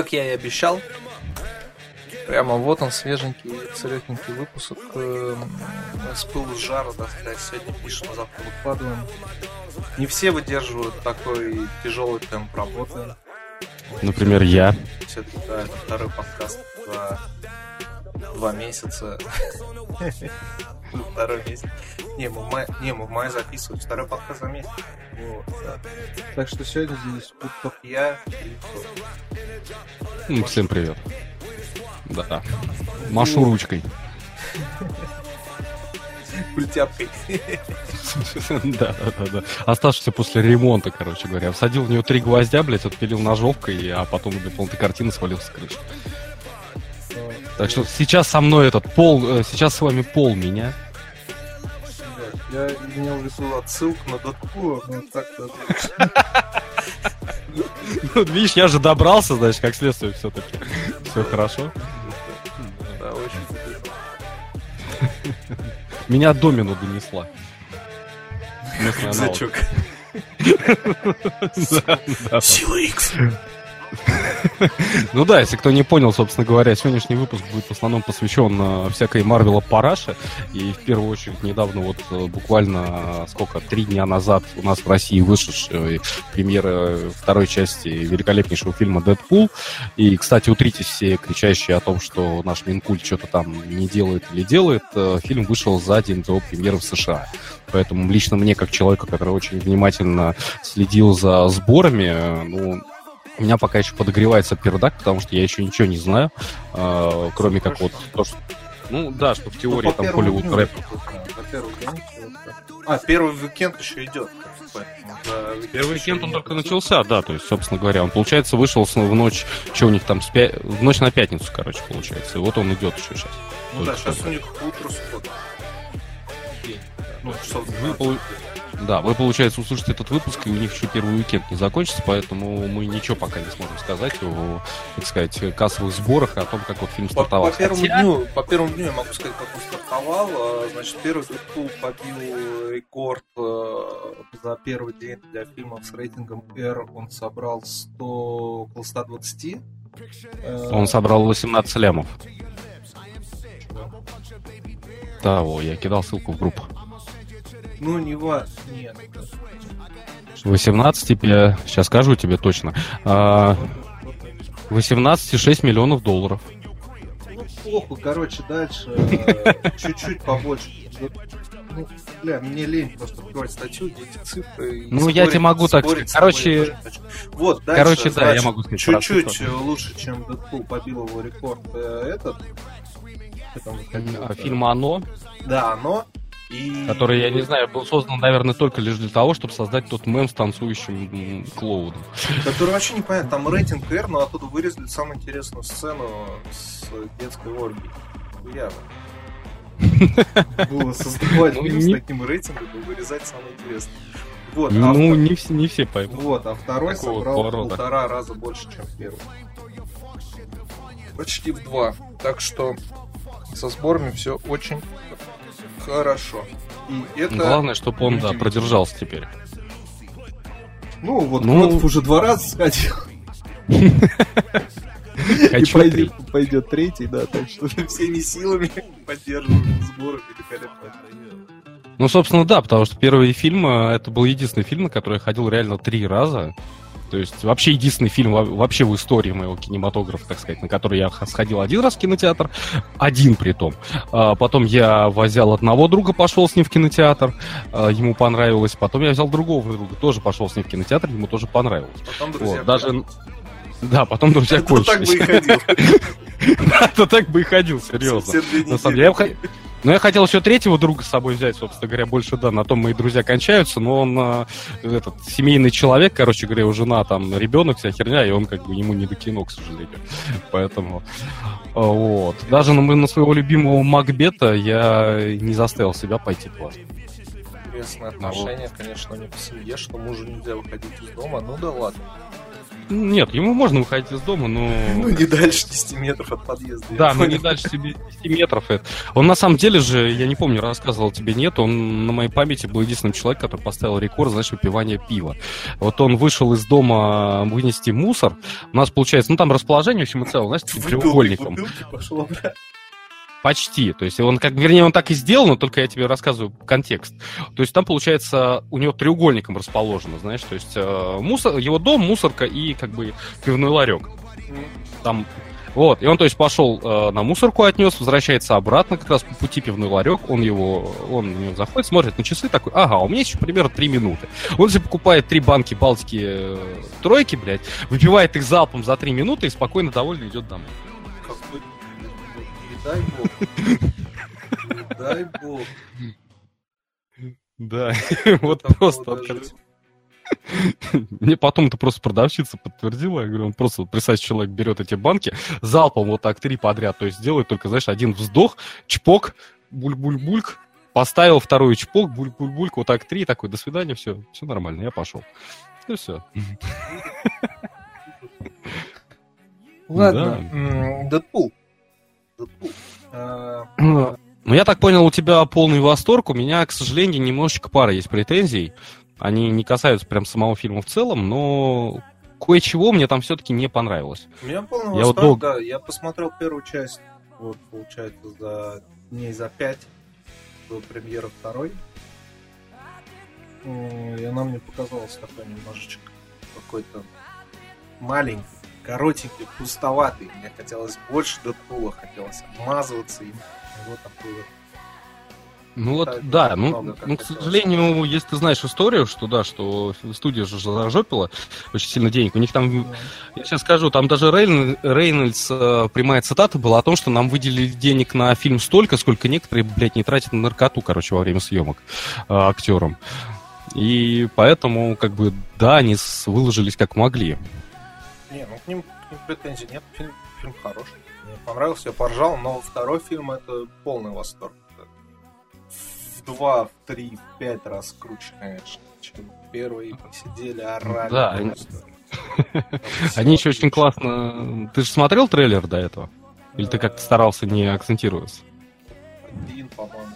Как я и обещал, прямо вот он, свеженький, целехенький выпуск. э, С пылу с жару, да, сказать, сегодня пишем, а завтра выкладываем. Не все выдерживают такой тяжелый темп работы. Например, я. Все-таки, да, это второй подкаст за два месяца. Ну, Второй месяц. Не, мы в мае, не, мы в мае записывали. Второй подкаст за месяц. Вот, да. Так что сегодня здесь буду только я и? М, Всем привет. Да. Машу ручкой. культяпкой. Да, да, да, да. Оставшийся после ремонта, короче говоря. Всадил в нее три гвоздя, блядь, отпилил ножовкой, а потом для полной картины свалился с крыши. Так что сейчас со мной этот пол, э, сейчас с вами пол меня. Я, меня была отсылка на Дэдпула, но так-то... Ну, видишь, я же добрался, значит, как следствие все-таки. Все хорошо. Да, очень Меня домину донесла. Местный аналог. Зачок. Да, да. Сила Икс. Ну да, если кто не понял, собственно говоря, сегодняшний выпуск будет в основном посвящен э, всякой Марвела параше. И в первую очередь недавно, вот э, буквально, э, сколько, три дня назад у нас в России вышедшая премьера второй части великолепнейшего фильма «Дэдпул». И, кстати, утритесь все кричащие о том, что наш Минкульт что-то там не делает или делает. Фильм вышел за день до премьеры в США. Поэтому лично мне, как человека, который очень внимательно следил за сборами, ну, у меня пока еще подогревается пердак, потому что я еще ничего не знаю, э, кроме как вот то, что... Ну да, что в теории Ну, там Холливуд дню, рэп. да. А, первый уикенд еще идет. поэтому за Первый уикенд он нет. только начался, да, то есть, собственно говоря, он, получается, вышел в ночь, что у них там, с пя- в ночь на пятницу, короче, получается, и вот он идет еще сейчас. Ну да, сейчас у них утро суббота. Да. Ну, часов Вы, 12. Да, вы, получается, услышите этот выпуск, и у них еще первый уикенд не закончится, поэтому мы ничего пока не сможем сказать о, так сказать, кассовых сборах, и о том, как вот фильм По, стартовал. по первому Хотя- дню, по первому дню я могу сказать, как он стартовал. А, Значит, первый Дэдпул побил рекорд э, за первый день для фильмов с рейтингом R. Он собрал 100, около 120. Э, Он собрал 18 лямов. Да, о, я кидал ссылку в группу. Ну, не ва... Нет. 18 тебе, сейчас скажу тебе точно. А, 18,6 миллионов долларов. Ну, плохо, короче, дальше э, чуть-чуть побольше. Ну, бля, мне лень просто открывать статью, где эти цифры. Ну, я тебе могу так спорить сказать. я Короче- вот, дальше, короче, да, я значит, могу сказать Чуть-чуть цифры. лучше, чем Дэдпул побил его рекорд э, этот. Там А? Фильм «Оно», Да, оно. И... который, я не знаю, был создан, наверное, только лишь для того, чтобы создать тот мем с танцующим клоуном. Который вообще непонятно. Там рейтинг R, но оттуда вырезали самую интересную сцену с детской оргией. Хуяво. Было создавать Ну, фильм с таким рейтингом и вырезать самое интересное. Вот, а Ну, втор- не все, не все поймут. вот, а второй Такого собрал в поворота. полтора раза больше, чем первый. Почти в два. Так что со сборами все очень хорошо. И это... Главное, чтобы он, да, продержался теперь. Ну, вот Ну- Кротов уже два раза сходил. И пойдет третий, да, так что всеми силами поддерживаем сборы великолепно. Ну, собственно, да, потому что первый фильм, э, это был единственный фильм, на который я ходил реально три раза. То есть вообще единственный фильм во- вообще в истории моего кинематографа, так сказать, на который я сходил один раз в кинотеатр, один при том. А потом я возял одного друга, пошел с ним в кинотеатр, а, ему понравилось. Потом я взял другого друга, тоже пошел с ним в кинотеатр, ему тоже понравилось. Потом, друзья, Вот, даже... Да, потом друзья Это так бы и ходил. Это так бы и ходил, серьезно. На самом деле, ну, я хотел еще третьего друга с собой взять, собственно говоря, больше, да, на том мои друзья кончаются, но он э, этот семейный человек, короче говоря, у жена там ребенок, вся херня, и он как бы ему не до кино, к сожалению. Поэтому, э, вот. Даже на, на своего любимого Макбета я не заставил себя пойти туда. Интересное отношение, конечно, не по семье, что мужу нельзя выходить из дома. Ну да ладно. Нет, ему можно выходить из дома, но... Ну, не дальше 10 метров от подъезда. Да, но не дальше 10 метров. Он на самом деле же, я не помню, рассказывал тебе, нет, он на моей памяти был единственным человеком, который поставил рекорд, знаешь, выпивания пива. Вот он вышел из дома вынести мусор. У нас получается, ну там расположение, в общем и целом, знаешь, треугольником. Пошел обратно. Почти. То есть он как, вернее, он так и сделал, но только я тебе рассказываю контекст. То есть там, получается, у него треугольником расположено, знаешь, то есть э, мусор, его дом, мусорка и как бы пивной ларек. Там вот, и он, то есть, пошел э, на мусорку отнес, возвращается обратно, как раз по пути пивной ларек, он его, он в него заходит, смотрит на часы, такой, ага, у меня еще примерно 3 минуты. Он же покупает три банки Балтики э, тройки, блядь, выпивает их залпом за 3 минуты и спокойно довольно идет домой дай бог. дай бог. Да, вот просто Мне потом это просто продавщица подтвердила. Я говорю, он просто, представь, человек берет эти банки, залпом вот так три подряд, то есть делает только, знаешь, один вздох, чпок, буль-буль-бульк, поставил второй чпок, буль-буль-бульк, вот так три, такой, до свидания, все, все нормально, я пошел. И все. Ладно, Дэдпул. А, ну, я так понял, у тебя полный восторг. У меня, к сожалению, немножечко пара есть претензий. Они не касаются прям самого фильма в целом, но кое-чего мне там все-таки не понравилось. У меня полный я восторг, вот долго... да. Я посмотрел первую часть, вот, получается, за дней за пять до премьеры второй. И она мне показалась такой немножечко какой-то маленький коротенький, пустоватый. Мне хотелось больше Дэдпула, хотелось обмазываться им. Там было ну вот, да, ну, ну, к сожалению, если ты знаешь историю, что да, что студия же зажопила очень сильно денег, у них там, я сейчас скажу, там даже Рейн, Рейнольдс, э, прямая цитата была о том, что нам выделили денег на фильм столько, сколько некоторые, блядь, не тратят на наркоту, короче, во время съемок э, актерам. И поэтому, как бы, да, они выложились как могли. Не, ну к ним, к ним претензий нет. Фильм, фильм хороший. Мне понравился, я поржал, но второй фильм это полный восторг. В два, в три, в пять раз круче, конечно, чем первый. Посидели, орали. Да, они... они еще очень классно... Ты же смотрел трейлер до этого? Или ты как-то старался не акцентироваться? Один, по-моему.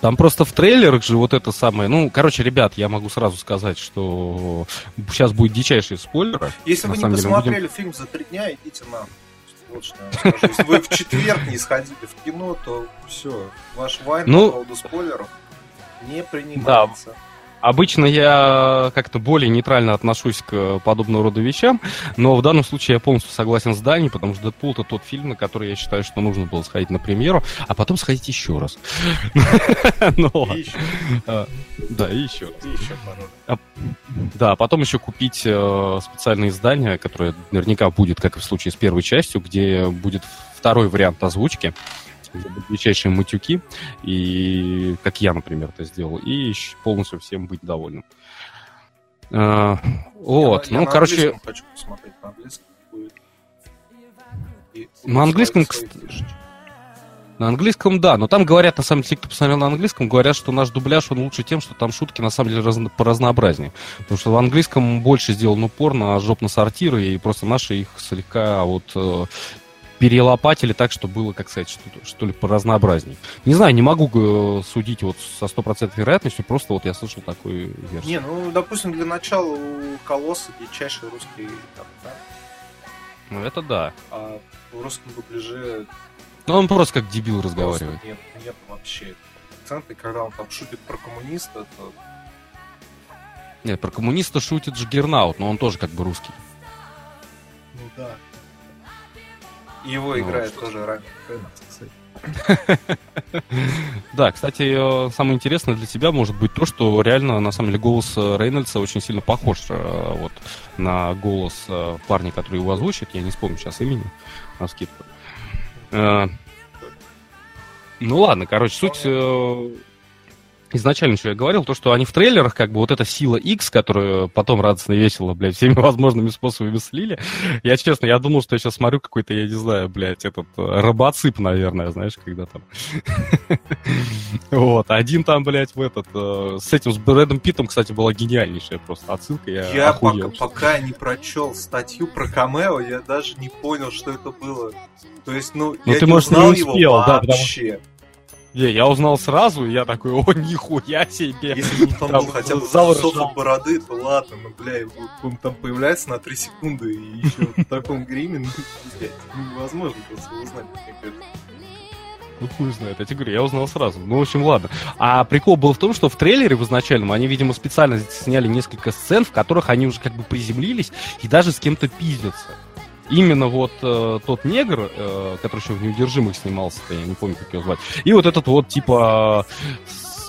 Там просто в трейлерах же вот это самое... Ну, короче, ребят, я могу сразу сказать, что сейчас будет дичайший спойлер. Если вы не посмотрели будем... фильм за три дня, идите на. Вот что я скажу. Если вы в четверг не сходили в кино, то все, ваш вайн ну, по поводу спойлеров не принимается. Да. Обычно я как-то более нейтрально отношусь к подобного рода вещам, но в данном случае я полностью согласен с Дани, потому что Дэдпул это тот фильм, на который я считаю, что нужно было сходить на премьеру, а потом сходить еще раз. А, да, и еще а, Да, потом еще купить э, специальное издание, которое наверняка будет, как и в случае с первой частью, где будет второй вариант озвучки величайшие матюки, и как я, например, это сделал, и полностью всем быть довольным. А, вот, я, ну, я короче... На хочу посмотреть, на английском будет. на английском, кстати... На английском, да, но там говорят, на самом деле, кто посмотрел на английском, говорят, что наш дубляж, он лучше тем, что там шутки, на самом деле, разно, по разнообразнее. Потому что в английском больше сделан упор на жоп-на-сортиры, и просто наши их слегка вот э, перелопатили так, что было, как сказать, что, что ли, поразнообразней. Не знаю, не могу э, судить вот со стопроцентной вероятностью, просто вот я слышал такую версию. Не, ну, допустим, для начала у Колосса дичайший русский там, да? Ну, это да. А в русском дубляже... Ну, он просто как дебил разговаривает. Нет, нет вообще. Акценты, когда он там шутит про коммуниста, то... Нет, про коммуниста шутит же Гернаут, но он тоже как бы русский. Ну да. Его ну, играет что тоже кстати. Да, кстати, э, самое интересное для тебя может быть то, что реально, на самом деле, голос э, Рейнольдса очень сильно похож э, вот, на голос парня, который его озвучит. Я не вспомню сейчас имени, на скидку. Ну ладно, короче, суть... изначально, что я говорил, то, что они в трейлерах, как бы вот эта сила X, которую потом радостно и весело, блядь, всеми возможными способами слили. Я, честно, я думал, что я сейчас смотрю какой-то, я не знаю, блядь, этот э, робоцип, наверное, знаешь, когда там. Вот, один там, блядь, в этот, э, с этим, с Брэдом Питом, кстати, была гениальнейшая просто отсылка, я Я пока, пока не прочел статью про камео, я даже не понял, что это было. То есть, ну, ну я ты, не может, его успел, потому вообще. Не, я узнал сразу, и я такой, о, нихуя себе. Если бы он Там был хотя бы зал с ржал. бороды, то ладно, ну, бля, он там появляется на 3 секунды, и еще в таком гриме, ну, блядь, невозможно просто узнать, мне кажется. Ну, хуй знает, я тебе говорю, я узнал сразу. Ну, в общем, ладно. А прикол был в том, что в трейлере в изначальном они, видимо, специально сняли несколько сцен, в которых они уже как бы приземлились и даже с кем-то пиздятся. Именно вот э, тот негр, э, который еще в «Неудержимых» снимался, я не помню, как его звать, и вот этот вот, типа,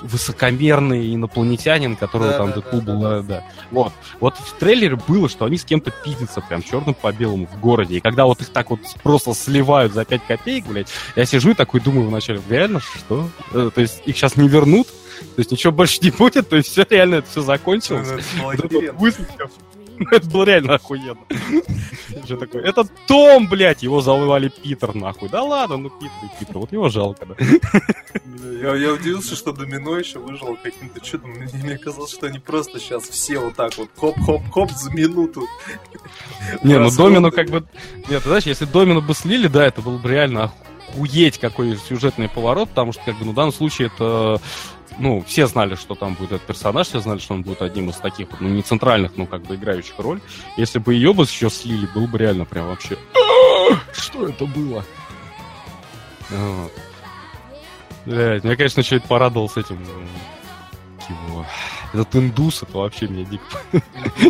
высокомерный инопланетянин, которого Да, там да, Дэдпул да, был, да. да. Вот. Вот в трейлере было, что они с кем-то пиздятся прям черным по белому в городе. И когда вот их так вот просто сливают за 5 копеек, блядь, я сижу и такой думаю вначале, реально, что? Э, То есть их сейчас не вернут? То есть ничего больше не будет? То есть все реально это все закончилось? Это было реально охуенно. Это Том, блядь, его звали Питер, нахуй. Да ладно, ну Питер Питер, вот его жалко, да. Я, удивился, что Домино еще выжил каким-то чудом. Мне, казалось, что они просто сейчас все вот так вот хоп-хоп-хоп за минуту. Не, ну. Домину как бы... Нет, ты знаешь, если Домину бы слили, да, это было бы реально охуеть какой сюжетный поворот, потому что, как бы, ну, в данном случае это... Ну, все знали, что там будет этот персонаж, все знали, что он будет одним из таких, ну, не центральных, но как бы играющих роль. Если бы ее бы еще слили, было бы реально прям вообще... Что это было? Вот. Блядь, меня, конечно, что-то порадовал с этим... Его... Этот индус, это вообще меня дико...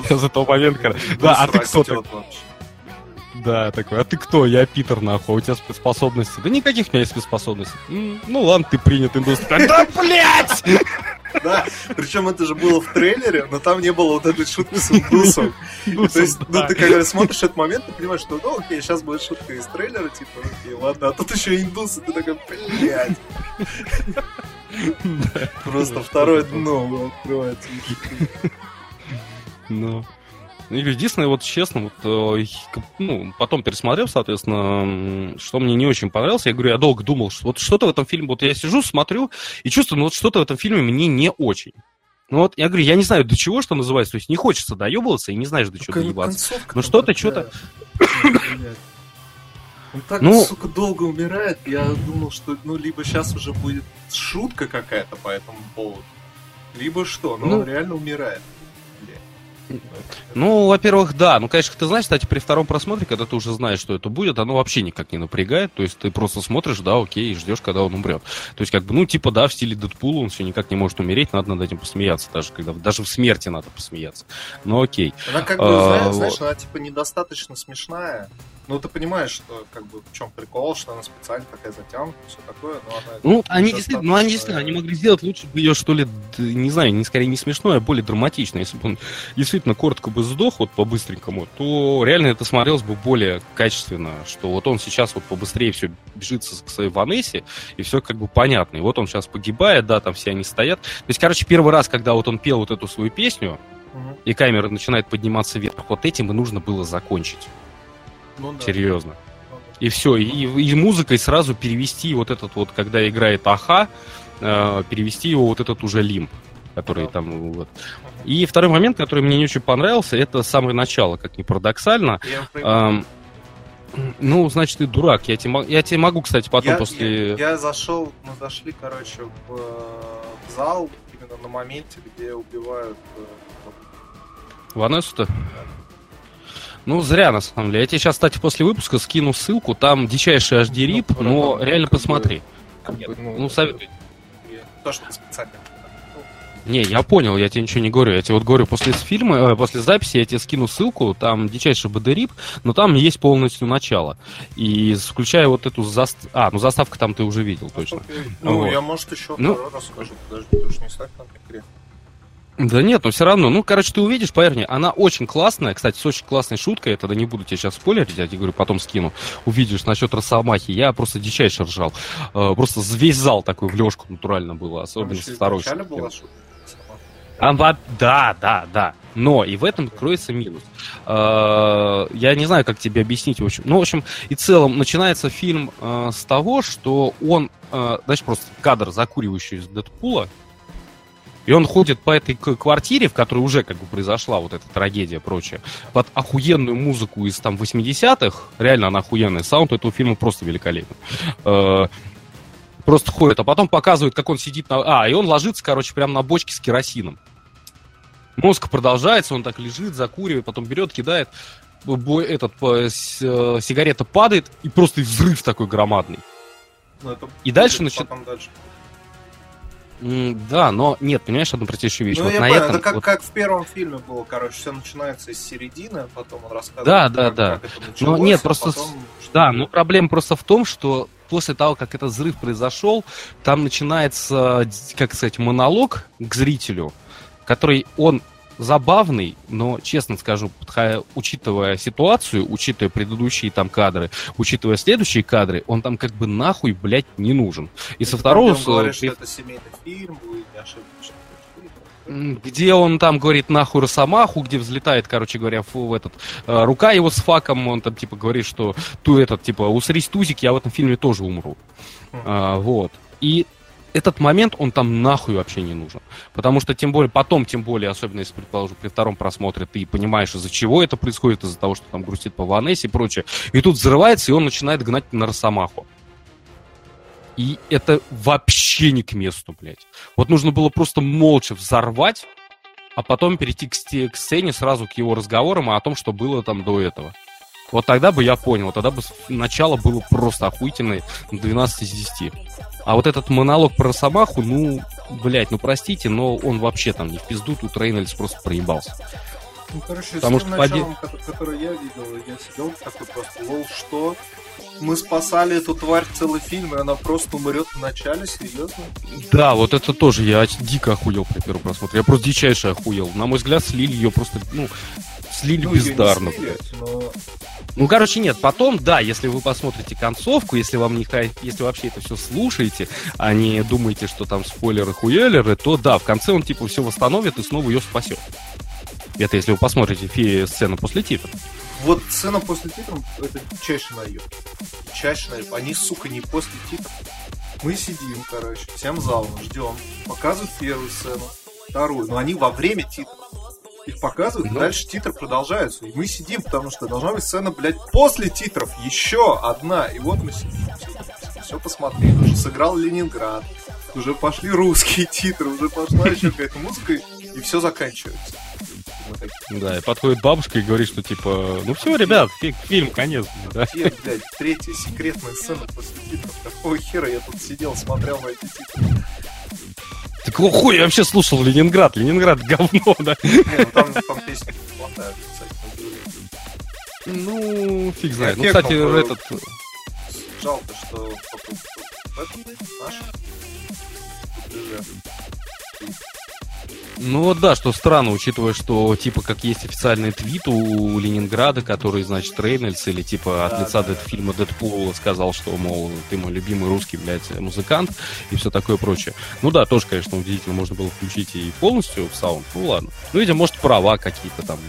С этого момента. Да, а ты кто Растет так? вообще. Да, такой, а ты кто? Я Питер, нахуй, а у тебя спецспособности. Да никаких у меня есть спецспособностей. «М, Ну ладно, ты принят индустрия. Да, блядь! Да, причем это же было в трейлере, но там не было вот этой шутки с индусом. То есть, ну, ты когда смотришь этот момент, ты понимаешь, что, ну, окей, сейчас будет шутка из трейлера, типа, окей, ладно, а тут еще индусы, ты такой, блядь. Просто второе дно открывается. Ну. Ну, единственное, вот честно, вот, э, ну, потом пересмотрел, соответственно, что мне не очень понравилось, я говорю, я долго думал, что вот что-то в этом фильме, вот я сижу, смотрю, и чувствую, ну, вот что-то в этом фильме мне не очень. Ну вот, я говорю, я не знаю, до чего, что называется, то есть не хочется доебываться, и не знаешь, до чего Какая доебаться. концовка Ну, что-то, что-то-. Он так, Ну- сука, долго умирает, я думал, что, ну, либо сейчас уже будет шутка какая-то по этому поводу, либо что, но Ну- он реально умирает. Ну, во-первых, да. Ну, конечно, ты знаешь, кстати, при втором просмотре, когда ты уже знаешь, что это будет, оно вообще никак не напрягает. То есть ты просто смотришь, да, окей, и ждешь, когда он умрет. То есть, как бы, ну, типа, да, в стиле Дэдпула он все никак не может умереть, надо над этим посмеяться, даже когда даже в смерти надо посмеяться. Ну, окей. Она как бы, А, знаешь, знаешь, вот. она типа недостаточно смешная. Ну, ты понимаешь, что как бы в чем прикол, что она специально такая затянута, все такое, но она... Ну, они действительно, ну, они действительно, они могли сделать лучше бы ее, что ли, не знаю, не скорее не смешное, а более драматично. Если бы он действительно коротко бы сдох, вот по-быстренькому, то реально это смотрелось бы более качественно, что вот он сейчас вот побыстрее все бежит с- к своей Ванессе, и все как бы понятно. И вот он сейчас погибает, да, там все они стоят. То есть, короче, первый раз, когда вот он пел вот эту свою песню, и камера начинает подниматься вверх, вот этим и нужно было закончить. Ну, да. Серьезно. Да. И все, и, и музыкой сразу перевести вот этот вот, когда играет Аха, э, перевести его вот этот уже лимб, который Ага. там вот. И второй момент, который мне не очень понравился, это самое начало, как ни парадоксально. Я ну, значит, ты дурак. Я тебе, я тебе могу, кстати, потом я, после... я, я зашел, мы зашли, короче, в, э, в зал именно на моменте, где убивают э, Ванессу-то? Ну, зря, на самом деле. Я тебе сейчас, кстати, после выпуска скину ссылку. Там дичайший HD-рип, Ну, но там реально посмотри. как бы, Ну, советую. То, что специально. Не, я понял, я тебе ничего не говорю. Я тебе вот говорю, после фильма, э, после записи я тебе скину ссылку, там дичайший БДРИП, но там есть полностью начало. И включая вот эту заставку... А, ну заставка там ты уже видел, точно. Ну, Вот. я, может, еще Ну. второй раз скажу. Подожди, ты уж не ставь игре. Да нет, но все равно, ну, короче, ты увидишь, поверь мне, она очень классная, кстати, с очень классной шуткой, это да не буду тебе сейчас спойлерить, я тебе говорю, потом скину, увидишь насчет Росомахи, я просто дичайше ржал, э, просто весь зал такой в лёжку натурально было, особенно со второй а, да, да, да. Но и в этом кроется минус. Э, я не знаю, как тебе объяснить. В общем. Ну, в общем, и целом начинается фильм э, с того, что он, знаешь, просто кадр, закуривающий из Дэдпула, и он ходит по этой квартире, в которой уже как бы произошла вот эта трагедия и прочее, под охуенную музыку из там 80-х, реально она охуенная, саунд этого фильма просто великолепный. Э, просто ходит, а потом показывает, как он сидит на... А, и он ложится, короче, прямо на бочке с керосином. Мозг продолжается, он так лежит, закуривает, потом берет, кидает, этот, э, сигарета падает, и просто взрыв такой громадный. Ну, и дальше начинает... Дальше. Да, но нет, понимаешь, одну простейшую вещь. Ну, вот я на понял, этом, это как, вот... как в первом фильме было, короче, все начинается с середины, а потом он рассказывает, да, да, как, да. как это началось, Но нет, а просто... Потом... Да, но проблема просто в том, что после того, как этот взрыв произошел, там начинается, как сказать, монолог к зрителю, который он забавный, но, честно скажу, учитывая ситуацию, учитывая предыдущие там кадры, учитывая следующие кадры, он там как бы нахуй, блядь, не нужен. И со второго... Он говорит, что это семейный фильм, будет ошибочно где он там говорит нахуй Росомаху, где взлетает, короче говоря, в этот э, рука его с факом, он там типа говорит, что ту этот типа усрись тузик, я в этом фильме тоже умру. Mm. А, вот. И этот момент, он там нахуй вообще не нужен. Потому что, тем более, потом, тем более, особенно если, предположим, при втором просмотре ты понимаешь, из-за чего это происходит, из-за того, что там грустит по Ванессе и прочее. И тут взрывается, и он начинает гнать на Росомаху. И это вообще не к месту, блядь. Вот нужно было просто молча взорвать, а потом перейти к, к сцене сразу к его разговорам о том, что было там до этого. Вот тогда бы я понял, тогда бы начало было просто охуительное 12 из 10. А вот этот монолог про Росомаху, ну, блядь, ну простите, но он вообще там не в пизду, тут Рейнольдс просто проебался. Ну, короче, Потому с тем что началом, поди... который я видел, я сидел такой просто, лол, что? Мы спасали эту тварь целый фильм, и она просто умрет в начале, серьезно? Да, вот это тоже, я дико охуел при первом просмотре. Я просто дичайше охуел. На мой взгляд, слили ее просто, ну, слили ну, бездарно. Слили, но... Ну, короче, нет. Потом, да, если вы посмотрите концовку, если вам не если вообще это все слушаете, а не думаете, что там спойлеры хуелеры, то да, в конце он типа все восстановит и снова ее спасет. Это если вы посмотрите фи сцену после титров. Вот сцена после титров это чаще наеб. Чаще наеб. Они, сука, не после титров. Мы сидим, короче, всем залом, ждем. Показывают первую сцену, вторую. Но они во время титров их показывают, ну. дальше титры продолжаются. И мы сидим, потому что должна быть сцена, блядь, после титров еще одна. И вот мы сидим, все посмотрели. Уже сыграл Ленинград, уже пошли русские титры, уже пошла еще какая-то музыка, и все заканчивается. Да, и подходит бабушка и говорит, что типа, ну все, ребят, фильм конец. Да? Где, блядь, третья секретная сцена после титров? Какого хера я тут сидел, смотрел на эти титры? Какого хуя я вообще слушал Ленинград? Ленинград говно, да? Не, ну там, там. Ну, фиг знает. Ну, кстати, этот... Жалко, что наш ну вот да, что странно, учитывая, что типа как есть официальный твит у Ленинграда, который, значит, Рейнольдс или типа от лица да. фильма Дэдпула сказал, что, мол, ты мой любимый русский, блядь, музыкант и все такое прочее. Ну да, тоже, конечно, удивительно, можно было включить и полностью в саунд, ну ладно. Ну, видимо, может, права какие-то там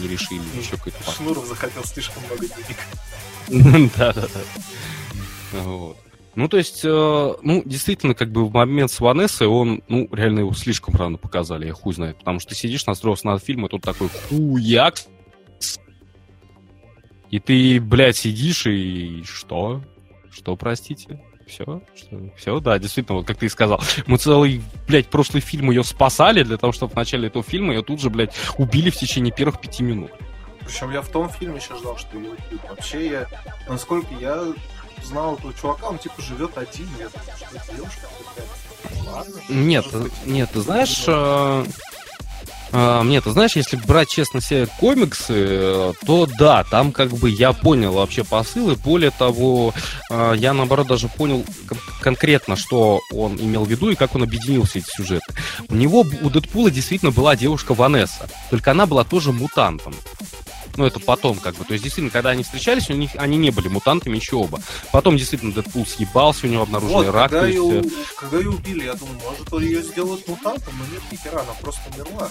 не решили, еще какой-то... Шнуров захотел слишком много денег. Да-да-да. Вот. Ну, то есть, э, ну, действительно, как бы в момент с Ванессой он, ну, реально его слишком рано показали, я хуй знает. Потому что ты сидишь, настроился на фильм, и тут такой хуяк. И ты, блядь, сидишь, и что? Что, простите? Все, что, все, да, действительно, вот как ты и сказал. Мы целый, блядь, прошлый фильм ее спасали для того, чтобы в начале этого фильма ее тут же, блядь, убили в течение первых пяти минут. Причем я в том фильме еще ждал, что ее убьют. Вообще я, насколько я знал этого чувака, он типа живет один, я думаю, что это девушка какая-то. Ладно. Нет, нет, ты знаешь, э, А, мне, ты знаешь, если брать, честно, все комиксы, то да, там как бы я понял вообще посылы. Более того, а, я наоборот даже понял конкретно, что он имел в виду и как он объединил все эти сюжеты. У него, у Дэдпула действительно была девушка Ванесса, только она была тоже мутантом. Ну, это потом, как бы. То есть, действительно, когда они встречались, у них они не были мутантами еще оба. Потом, действительно, Дэдпул съебался, у него обнаружили вот, рак. Когда, ее, когда ее убили, я думаю, может, ее сделают мутантом, но нет, нихера, она просто умерла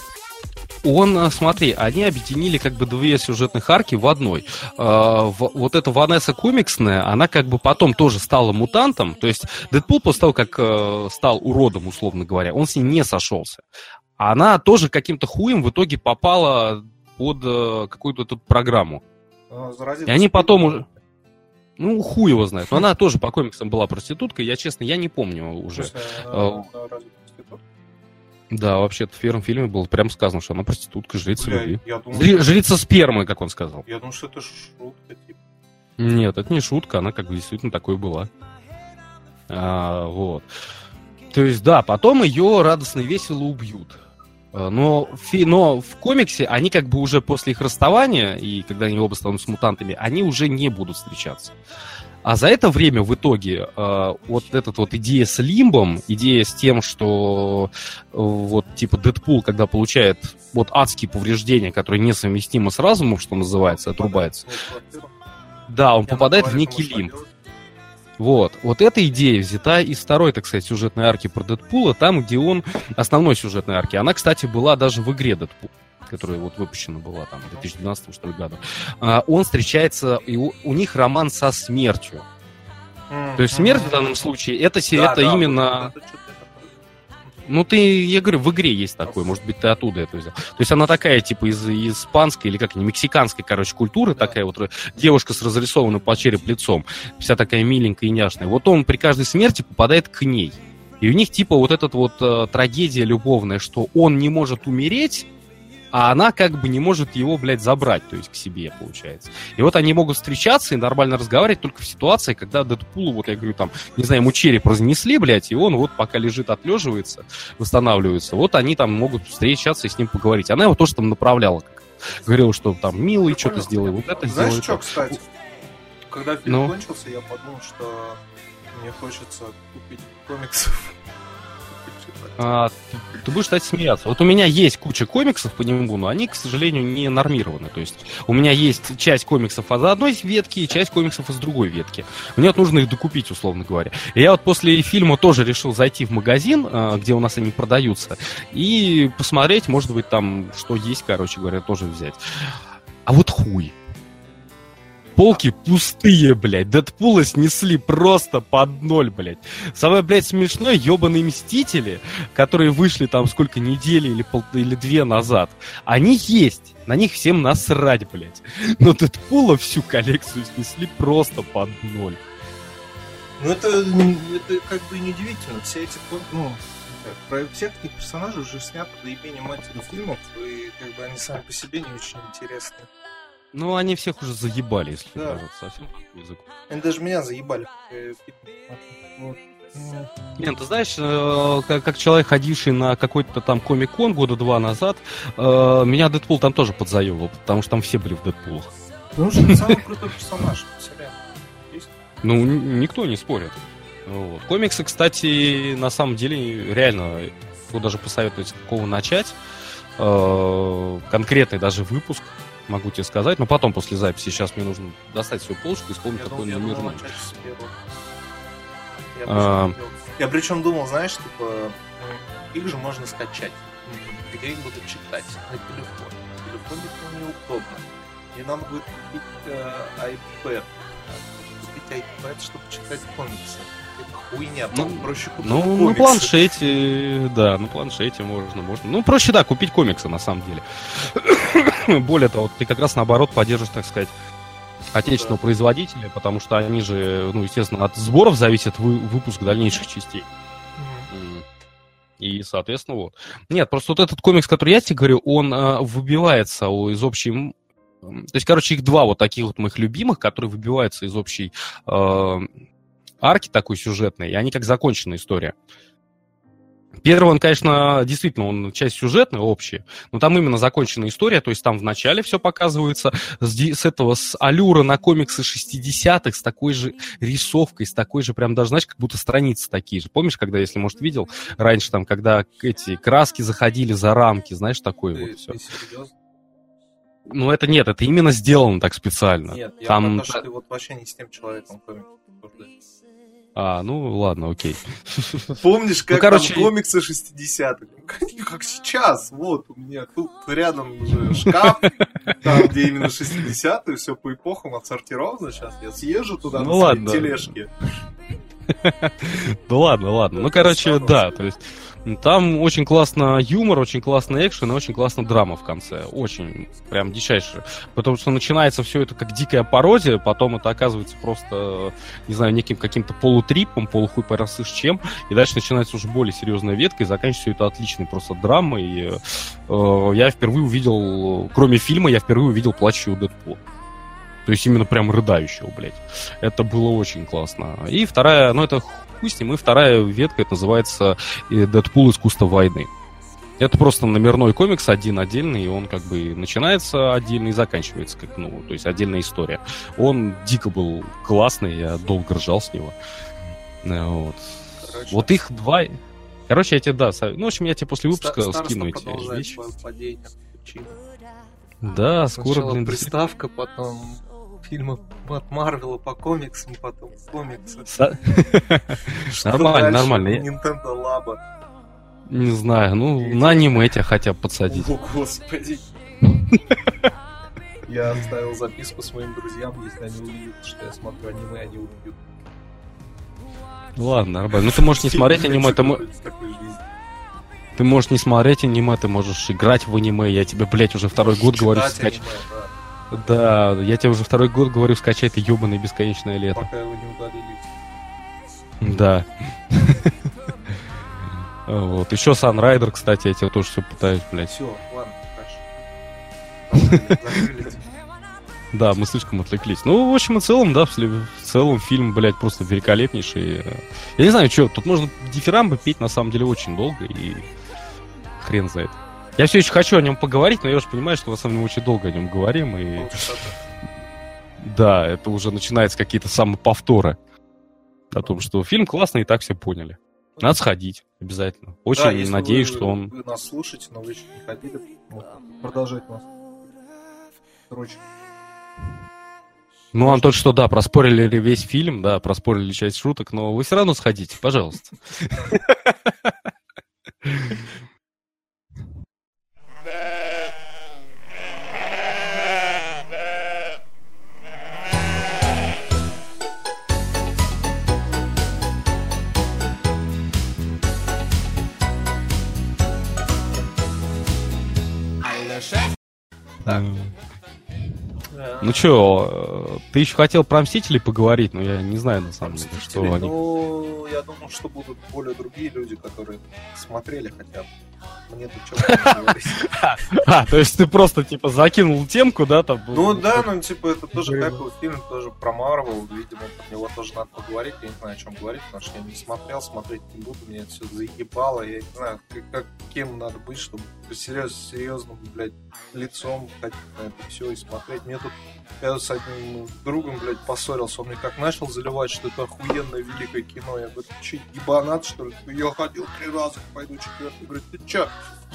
он, э, смотри, они объединили как бы две сюжетных арки в одной. Э, вот эта Ванесса комиксная, она как бы потом тоже стала мутантом, то есть Дэдпул после того, как э, стал уродом, условно говоря, он с ней не сошелся. Она тоже каким-то хуем в итоге попала под какую-то тут программу. И они потом уже... Ну, хуй его знает. Но она тоже по комиксам была проституткой. Я, честно, я не помню уже. Она да, вообще-то в первом фильме было прям сказано, что она проститутка, жрица Бля, любви. Думал, Жри- жрица спермы, как он сказал. Я думаю, что это шутка, типа. Нет, это не шутка, она как бы действительно такой была. А, вот. То есть, да, потом ее радостно и весело убьют. А, но, фи, но в комиксе они как бы уже после их расставания, и когда они оба станут мутантами, они уже не будут встречаться. А за это время в итоге э, вот эта вот идея с лимбом, идея с тем, что э, вот типа Дэдпул, когда получает вот адские повреждения, которые несовместимы с разумом, что называется, отрубается. Да, он попадает в некий лимб. Вот. Вот эта идея взята из второй, так сказать, сюжетной арки про Дэдпула, там, где он, основной сюжетной арки. Она, кстати, была даже в игре Дэдпул которая вот выпущена была там в 2012 что ли, году, а, он встречается, и у, у них роман со смертью. Mm-hmm. То есть смерть в данном случае, это, да, это да, именно... Вот, ну, ты, я говорю, в игре есть такое, может быть, ты оттуда это взял. То есть она такая, типа, из испанской или как не мексиканской, короче, культуры, да. такая вот девушка с разрисованным по череп лицом, вся такая миленькая и няшная. Вот он при каждой смерти попадает к ней. И у них, типа, вот эта вот э, трагедия любовная, что он не может умереть, а она как бы не может его, блядь, забрать, то есть к себе, получается. И вот они могут встречаться и нормально разговаривать только в ситуации, когда Дэдпулу, вот я говорю, там, не знаю, ему череп разнесли, блядь, и он вот пока лежит, отлеживается, восстанавливается, вот они там могут встречаться и с ним поговорить. Она его тоже там направляла, как говорила, что там, милый, что-то сделай, вот это Знаешь, сделай. что, кстати? Когда фильм ну? кончился, я подумал, что мне хочется купить комиксов а, ты, ты будешь, кстати, смеяться. Вот у меня есть куча комиксов по нему, но они, к сожалению, не нормированы. То есть у меня есть часть комиксов из одной ветки и часть комиксов из другой ветки. Мне вот нужно их докупить, условно говоря. И я вот после фильма тоже решил зайти в магазин, а, где у нас они продаются, и посмотреть, может быть, там, что есть, короче говоря, тоже взять. А вот хуй полки пустые, блядь. Дэдпула снесли просто под ноль, блядь. Самое, блядь, смешное, ебаные Мстители, которые вышли там сколько недели или, пол, или две назад, они есть. На них всем насрать, блядь. Но Дэдпула всю коллекцию снесли просто под ноль. Ну это, это как бы неудивительно. Все эти, ну, про всех этих персонажей уже снято до ебения матери фильмов, и как бы они сами по себе не очень интересны. Ну, они всех уже заебали, если да. даже совсем язык. Они даже меня заебали. Вот. Нет, ты знаешь, э, как, как человек, ходивший на какой-то там комик-кон года два назад, э, меня Дэдпул там тоже подзаебал, потому что там все были в Дэдпулах. Потому что самый крутой персонаж Ну, никто не спорит. Вот. Комиксы, кстати, на самом деле, реально, могу даже посоветовать, с какого начать. Э, конкретный даже выпуск могу тебе сказать. Но потом, после записи, сейчас мне нужно достать свою полочку и вспомнить, я какой номер нужен. Я, а... я причем думал, знаешь, типа, их же можно скачать. Где их будут читать? На телефон. На телефоне это неудобно. Мне надо будет купить э, iPad. Купить iPad, чтобы читать комиксы хуйня. Ну, проще купить Ну, комиксы. на планшете, да, на планшете можно, можно. Ну, проще, да, купить комиксы, на самом деле. Более того, ты как раз наоборот поддержишь, так сказать, отечественного да. производителя, потому что они же, ну, естественно, от сборов зависит вы, выпуск дальнейших частей. И, соответственно, вот. Нет, просто вот этот комикс, который я тебе говорю, он э, выбивается из общей... То есть, короче, их два вот таких вот моих любимых, которые выбиваются из общей э, арки такой сюжетной, и они как законченная история. Первый, он, конечно, действительно, он часть сюжетная, общая, но там именно законченная история, то есть там в начале все показывается, с, с этого, с аллюра на комиксы 60-х, с такой же рисовкой, с такой же, прям даже, знаешь, как будто страницы такие же. Помнишь, когда, если, может, видел, раньше там, когда эти краски заходили за рамки, знаешь, такое ты, вот все. Ну, это нет, это именно сделано так специально. Нет, я там... потому, что ты вот вообще не с тем человеком комикс а, ну ладно, окей. Помнишь, как ну, короче... там комиксы 60-х? Как сейчас, вот, у меня тут рядом уже шкаф, там, где именно 60-е, все по эпохам отсортировано сейчас. Я съезжу туда ну, на ладно. тележке. Ну ладно, ладно. Ну, короче, да, то есть там очень классно юмор, очень классно экшен и очень классно драма в конце. Очень, прям дичайшее. Потому что начинается все это как дикая пародия, потом это оказывается просто, не знаю, неким каким-то полутрипом, полухуй порасышь чем, и дальше начинается уже более серьезная ветка, и заканчивается все это отличной просто драмой. И, э, я впервые увидел, кроме фильма, я впервые увидел плачущего Дэдпула. То есть именно прям рыдающего, блядь. Это было очень классно. И вторая, ну это хуй с ним, и вторая ветка, это называется э, Дэдпул искусство войны. Это просто номерной комикс один отдельный, и он как бы начинается отдельно и заканчивается как, ну, то есть отдельная история. Он дико был классный, я долго ржал с него. Э, вот. Короче, вот их два... Короче, я тебе, да, ну, в общем, я тебе после выпуска скину эти вещи. Да, скоро, Сначала блин, приставка, потом фильмы от Марвела по комиксам, потом комиксы. Нормально, нормально. Nintendo Labo. Не знаю, ну на аниме тебя хотя бы подсадить. О, господи. Я оставил записку своим друзьям, если они увидят, что я смотрю аниме, они убьют. Ладно, нормально. Ну ты можешь не смотреть аниме, ты ты можешь не смотреть аниме, ты можешь играть в аниме. Я тебе, блядь, уже второй год говорю. Да, я тебе уже второй год говорю, скачай это ебаное бесконечное лето. Пока его не удалили. Да. Вот. Еще Sunrider, кстати, я тебе тоже все пытаюсь, блядь. Все, ладно, хорошо. Да, мы слишком отвлеклись. Ну, в общем и целом, да, в целом фильм, блядь, просто великолепнейший. Я не знаю, что, тут можно дифирамбы петь на самом деле очень долго, и хрен знает. Я все еще хочу о нем поговорить, но я уже понимаю, что в основном очень долго о нем говорим. И... Да, это уже начинается какие-то самоповторы. О том, что фильм классный, и так все поняли. Надо сходить, обязательно. Очень да, надеюсь, вы, что он... Вы нас слушаете, но вы еще не ходили, продолжать нас. Короче. Ну, Антон, что да, проспорили весь фильм, да, проспорили часть шуток, но вы все равно сходите, пожалуйста. Так. Ну что, ты еще хотел про Мстителей поговорить, но я не знаю на самом деле, что они... Ну, я думаю, что будут более другие люди, которые смотрели хотя бы. Мне тут что А, то есть ты просто, типа, закинул темку, да, там? Ну да, ну, типа, это тоже хайповый фильм, тоже про Марвел, видимо, про него тоже надо поговорить, я не знаю, о чем говорить, потому что я не смотрел, смотреть не буду, меня это все заебало, я не знаю, как, кем надо быть, чтобы серьез, серьезным, блядь, лицом ходить на это все и смотреть. Мне тут, я с одним другом, блядь, поссорился, он мне как начал заливать, что это охуенное великое кино, я говорю, че, ебанат, что ли? Я ходил три раза, пойду четвертый, говорит, ты че,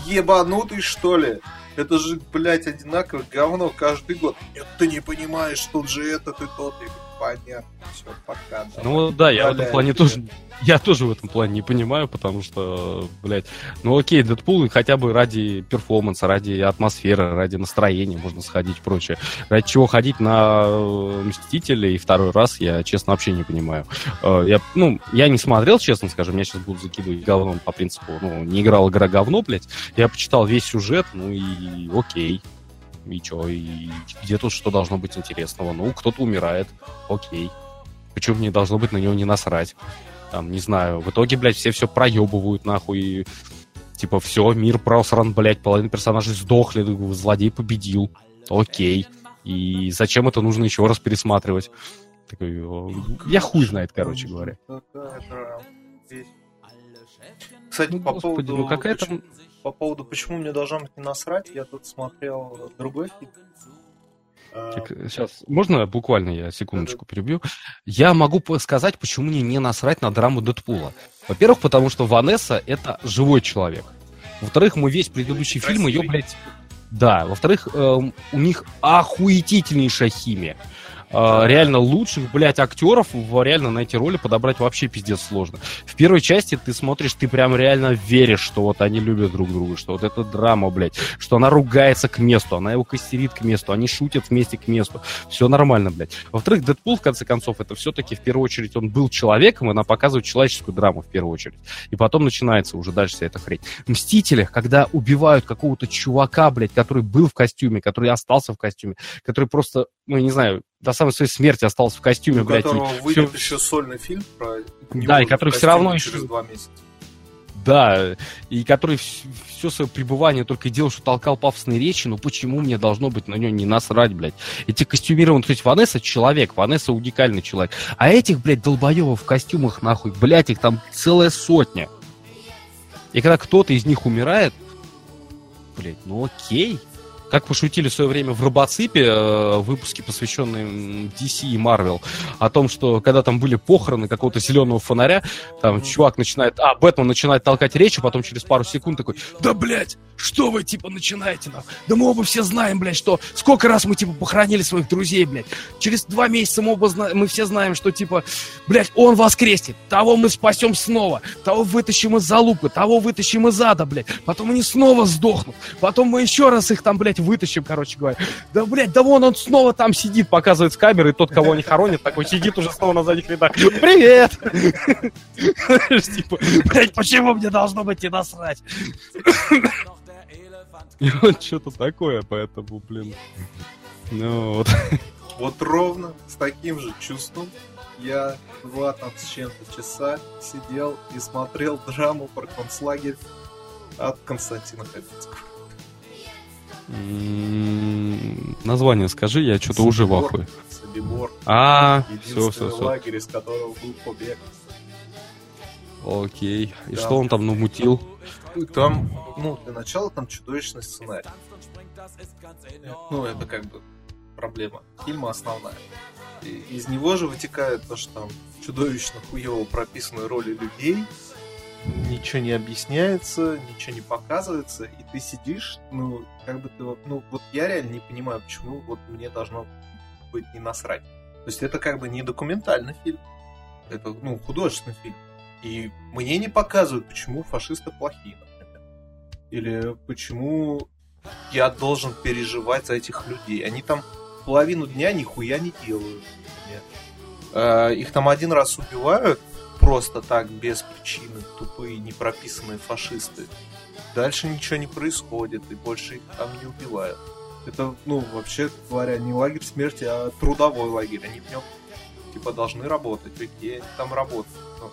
ебанутый, что ли? Это же, блядь, одинаковое говно каждый год. Нет, ты не понимаешь, тут же этот и тот. Я говорю, понятно, все, пока. Давай. Ну да, я в этом плане тоже, я тоже в этом плане не понимаю, потому что, блядь, ну окей, Дэдпул хотя бы ради перформанса, ради атмосферы, ради настроения можно сходить и прочее. Ради чего ходить на э, Мстителей второй раз, я, честно, вообще не понимаю. Э, я, ну, я не смотрел, честно скажем, я сейчас буду закидывать говном по принципу, ну, не играл игра говно, блядь. Я почитал весь сюжет, ну и окей и чё, и где тут что должно быть интересного? Ну, кто-то умирает, окей. Почему мне должно быть на него не насрать? Там, не знаю, в итоге, блядь, все все проебывают, нахуй, и, типа, все, мир просран, блядь, половина персонажей сдохли, злодей победил, окей. И зачем это нужно еще раз пересматривать? Такой, я хуй знает, короче говоря. Кстати, Ну, по господи, поводу... ну какая там... По поводу, почему мне должно быть не насрать, я тут смотрел другой фильм. А, Сейчас, можно буквально я секундочку перебью? Я могу сказать, почему мне не насрать на драму Дэдпула. Во-первых, потому что Ванесса — это живой человек. Во-вторых, мы весь предыдущий фильм ее, блядь... Да, во-вторых, эм, у них охуетительнейшая химия. Э, реально лучших, блядь, актеров реально на эти роли подобрать вообще пиздец сложно. В первой части ты смотришь, ты прям реально веришь, что вот они любят друг друга, что вот это драма, блядь, что она ругается к месту, она его костерит к месту, они шутят вместе к месту. Все нормально, блядь. Во-вторых, Дэдпул, в конце концов, это все-таки в первую очередь он был человеком, и она показывает человеческую драму в первую очередь. И потом начинается уже дальше вся эта хрень. В Мстителях, когда убивают какого-то чувака, блядь, который был в костюме, который остался в костюме, который просто, ну, я не знаю, до самой своей смерти остался в костюме, у блядь, которого выйдет всё- еще сольный фильм про... Да, и который в всё равно еще- через два месяца. Да, и который все свое пребывание только и делал, что толкал пафосные речи, ну почему мне должно быть на него не насрать, блядь? Эти костюмированные, то есть Ванесса человек, Ванесса уникальный человек, а этих, блядь, долбоевов в костюмах, нахуй, блядь, их там целая сотня. И когда кто-то из них умирает, блядь, ну окей. Как пошутили в свое время в Робоципе, э, выпуске, посвященные DC и Marvel, о том, что когда там были похороны какого-то зеленого фонаря, там чувак начинает, а, Бэтмен начинает толкать речь, а потом через пару секунд такой, да, блядь, что вы, типа, начинаете, нахуй? Да мы оба все знаем, блядь, что сколько раз мы, типа, похоронили своих друзей, блядь. Через два месяца мы оба зна- мы все знаем, что, типа, блядь, он воскреснет, того мы спасем снова, того вытащим из залупы, того вытащим из ада, блядь. Потом они снова сдохнут, потом мы еще раз их там, блядь, вытащим, короче говоря. Да, блядь, да вон он снова там сидит, показывает с камеры, и тот, кого они хоронят, такой сидит уже снова на задних рядах. Привет! Типа, блядь, почему мне должно быть не насрать? И вот что-то такое, поэтому, блин. Ну вот. Вот ровно с таким же чувством я два там с чем-то часа сидел и смотрел драму про концлагерь от Константина Хабенского. Название скажи, я что-то уже в ахуе. Собибор. А, все, Единственный все, все. лагерь, из которого был побег. Окей. И что он там намутил? Там, ну, для начала там чудовищный сценарий. Ну, это как бы проблема фильма основная. И из него же вытекает то, что там чудовищно хуево прописаны роли людей, ничего не объясняется, ничего не показывается, и ты сидишь, ну, как бы ты вот, ну, вот я реально не понимаю, почему вот мне должно быть не насрать. То есть это как бы не документальный фильм, это, ну, художественный фильм. И мне не показывают, почему фашисты плохие, например. Или почему я должен переживать за этих людей. Они там половину дня нихуя не делают. например. Э, Их там один раз убивают просто так, без причины, тупые, непрописанные фашисты. Дальше ничего не происходит, и больше их там не убивают. Это, ну, вообще говоря, не лагерь смерти, а трудовой лагерь. Они в нем, типа, должны работать. Окей, они там работают. но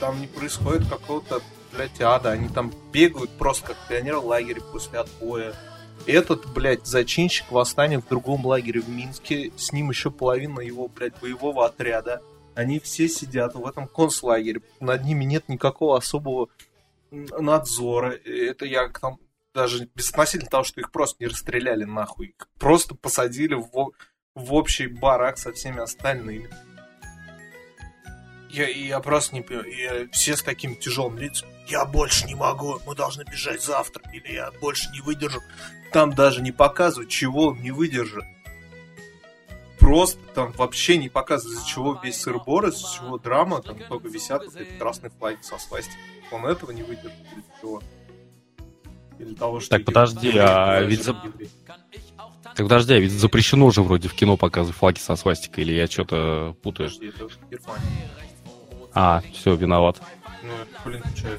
там не происходит какого-то, блядь, ада. Они там бегают просто как пионер лагеря после отбоя. Этот, блядь, зачинщик восстания в другом лагере в Минске, с ним еще половина его, блядь, боевого отряда. Они все сидят в этом концлагере. Над ними нет никакого особого надзора. Это я там даже безотносительно того, что их просто не расстреляли нахуй. Просто посадили в, в общий барак со всеми остальными. Я, я просто не понимаю. Э, все с таким тяжелым лицом. Я больше не могу, мы должны бежать завтра. Или я больше не выдержу. Там даже не показывают, чего он не выдержит. Просто там вообще не показывают, из-за чего весь сыр-бор, из-за чего драма, там только висят вот эти красные флаги со свастикой. Он этого не выдержит или чего? Или того, что... Так, подожди, а ведь за-. Так подожди, а ведь запрещено же вроде в кино показывать флаги со свастикой, или я что-то путаю? Подожди, это Германия. А, все, виноват. Ну, блин, что?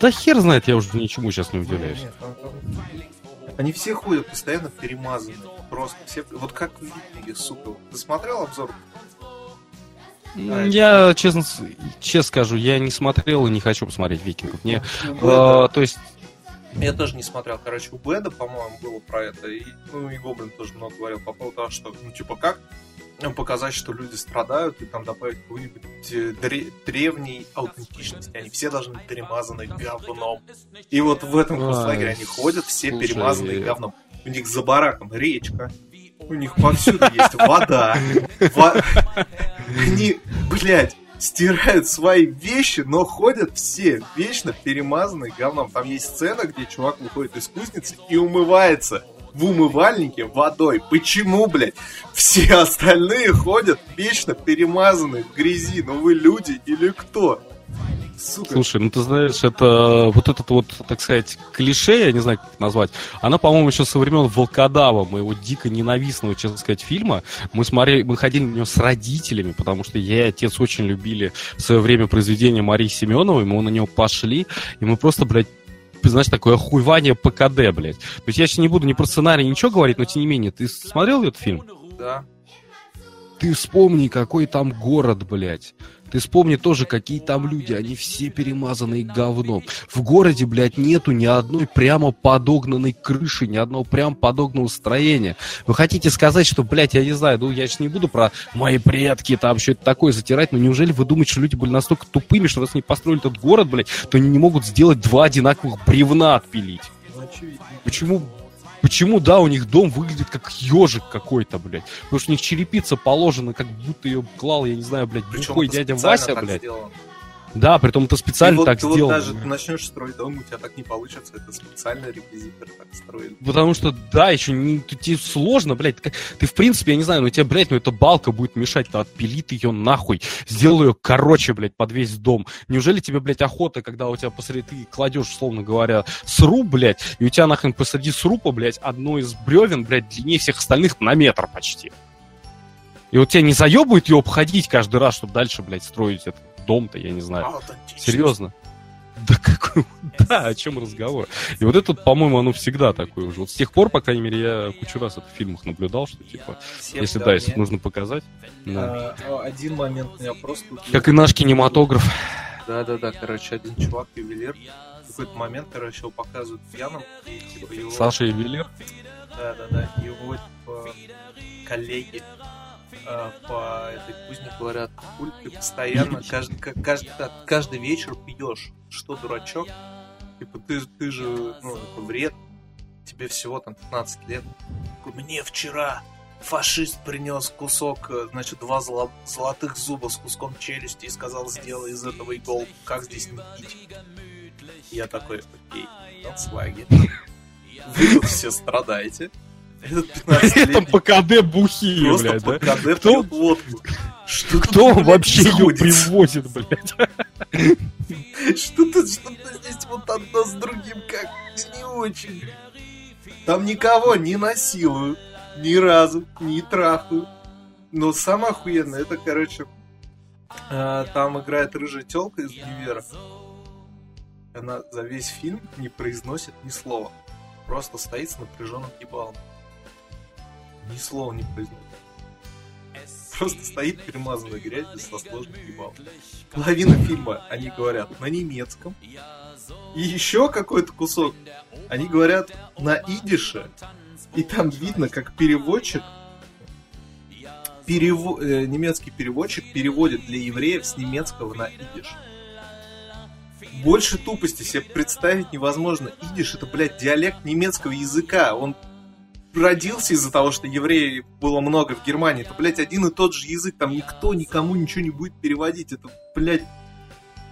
Да хер знает, я уже ничему сейчас не удивляюсь. Нет, там- Они все ходят постоянно перемазанные. Просто все... Вот как в Викинге, сука. Ты смотрел обзор? Да, Я, честно, честно скажу, я не смотрел и не хочу посмотреть «Викингов». Мне, У Бэда- э, то есть, Я тоже не смотрел. Короче, у Бэда, по-моему, было про это. И, ну, и Гоблин тоже много говорил по поводу того, что, ну, типа, как показать, что люди страдают, и там добавить какую-нибудь э, дре- древней аутентичности. Они все должны быть перемазаны говном. И вот в этом концлагере они ходят, все слушай, перемазанные говном. У них за бараком речка, у них повсюду есть вода. Во- Они, блядь, стирают свои вещи, но ходят все вечно перемазанные говном. Там есть сцена, где чувак выходит из кузницы и умывается в умывальнике водой. Почему, блядь? Все остальные ходят вечно перемазанные в грязи. Ну вы люди или кто? Сука. Слушай, ну ты знаешь, это вот этот вот, так сказать, клише, я не знаю, как это назвать, она, по-моему, еще со времен Волкодава, моего дико ненавистного, честно сказать, фильма. Мы смотрели, мы ходили на него с родителями, потому что я и отец очень любили в свое время произведение Марии Семеновой, мы на него пошли, и мы просто, блядь, знаешь, такое охуевание ПКД, блядь. То есть я сейчас не буду ни про сценарий, ничего говорить, но тем не менее, ты смотрел этот фильм? Да. Ты вспомни, какой там город, блядь. Ты вспомни тоже, какие там люди, они все перемазанные говном. В городе, блядь, нету ни одной прямо подогнанной крыши, ни одного прямо подогнанного строения. Вы хотите сказать, что, блядь, я не знаю, ну я же не буду про мои предки там что-то такое затирать, но неужели вы думаете, что люди были настолько тупыми, что раз они построили этот город, блядь, то они не могут сделать два одинаковых бревна отпилить? Почему Почему, да, у них дом выглядит как ежик какой-то, блядь? Потому что у них черепица положена, как будто ее клал, я не знаю, блядь, бухой дядя Вася, блядь. сделано. Да, при том это Ты специально вот, так ты вот даже начнешь строить дом, у тебя так не получится, это специально реквизиторы так строили. Потому что, да, еще не, тебе сложно, блядь. Ты, ты, в принципе, я не знаю, ну тебе, блядь, ну эта балка будет мешать, то отпили ты ее нахуй. Сделай ее короче, блядь, под весь дом. Неужели тебе, блядь, охота, когда у тебя посреди, ты кладешь, условно говоря, сруб, блядь, и у тебя нахрен посреди срупа, блядь, одно из бревен, блядь, длиннее всех остальных на метр почти. И вот тебя не заебывает ее обходить каждый раз, чтобы дальше, блядь, строить этот дом-то, я не знаю. Серьезно? Да какой... Да, о чем разговор? И вот это, по-моему, оно всегда такое уже. Вот с тех пор, по крайней мере, я кучу раз это в фильмах наблюдал, что, типа, Всем если да, да, если нужно показать. Да. а, один момент меня просто... Как и наш кинематограф. Да-да-да, короче, один чувак, ювелир, в какой-то момент, короче, его показывают пьяным, и, типа, его... Саша Ювелир. Да-да-да, его, типа, коллеги э, по этой кузне говорят, хуй ты постоянно, каждый, каждый, каждый вечер пьешь, что, дурачок? Типа, ты, ты же, ну, это вред, тебе всего там 15 лет. Мне вчера фашист принес кусок, э, значит, два золо- золотых зуба с куском челюсти и сказал, сделай из этого иголку, как здесь не пить? Я такой, окей, концлагерь. Вы все страдаете. Этот При этом 15-летний ПКД бухие, просто блядь, да? Кто- пьет водку. Что Кто тут, вообще ее привозит, блядь? Что-то, что-то здесь вот одно с другим как не очень. Там никого не насилуют, ни разу, не трахают. Но самое охуенное, это, короче, э, там играет рыжая телка из универа. Она за весь фильм не произносит ни слова. Просто стоит с напряженным ебалом. Ни слова не произносит. Просто стоит перемазанной грязью со сложным ебалом. Половина фильма они говорят на немецком. И еще какой-то кусок они говорят на идише. И там видно, как переводчик перево- э, немецкий переводчик переводит для евреев с немецкого на идиш. Больше тупости себе представить невозможно. Идиш это, блядь, диалект немецкого языка. Он родился из-за того, что евреев было много в Германии. Это, блядь, один и тот же язык. Там никто никому ничего не будет переводить. Это, блядь...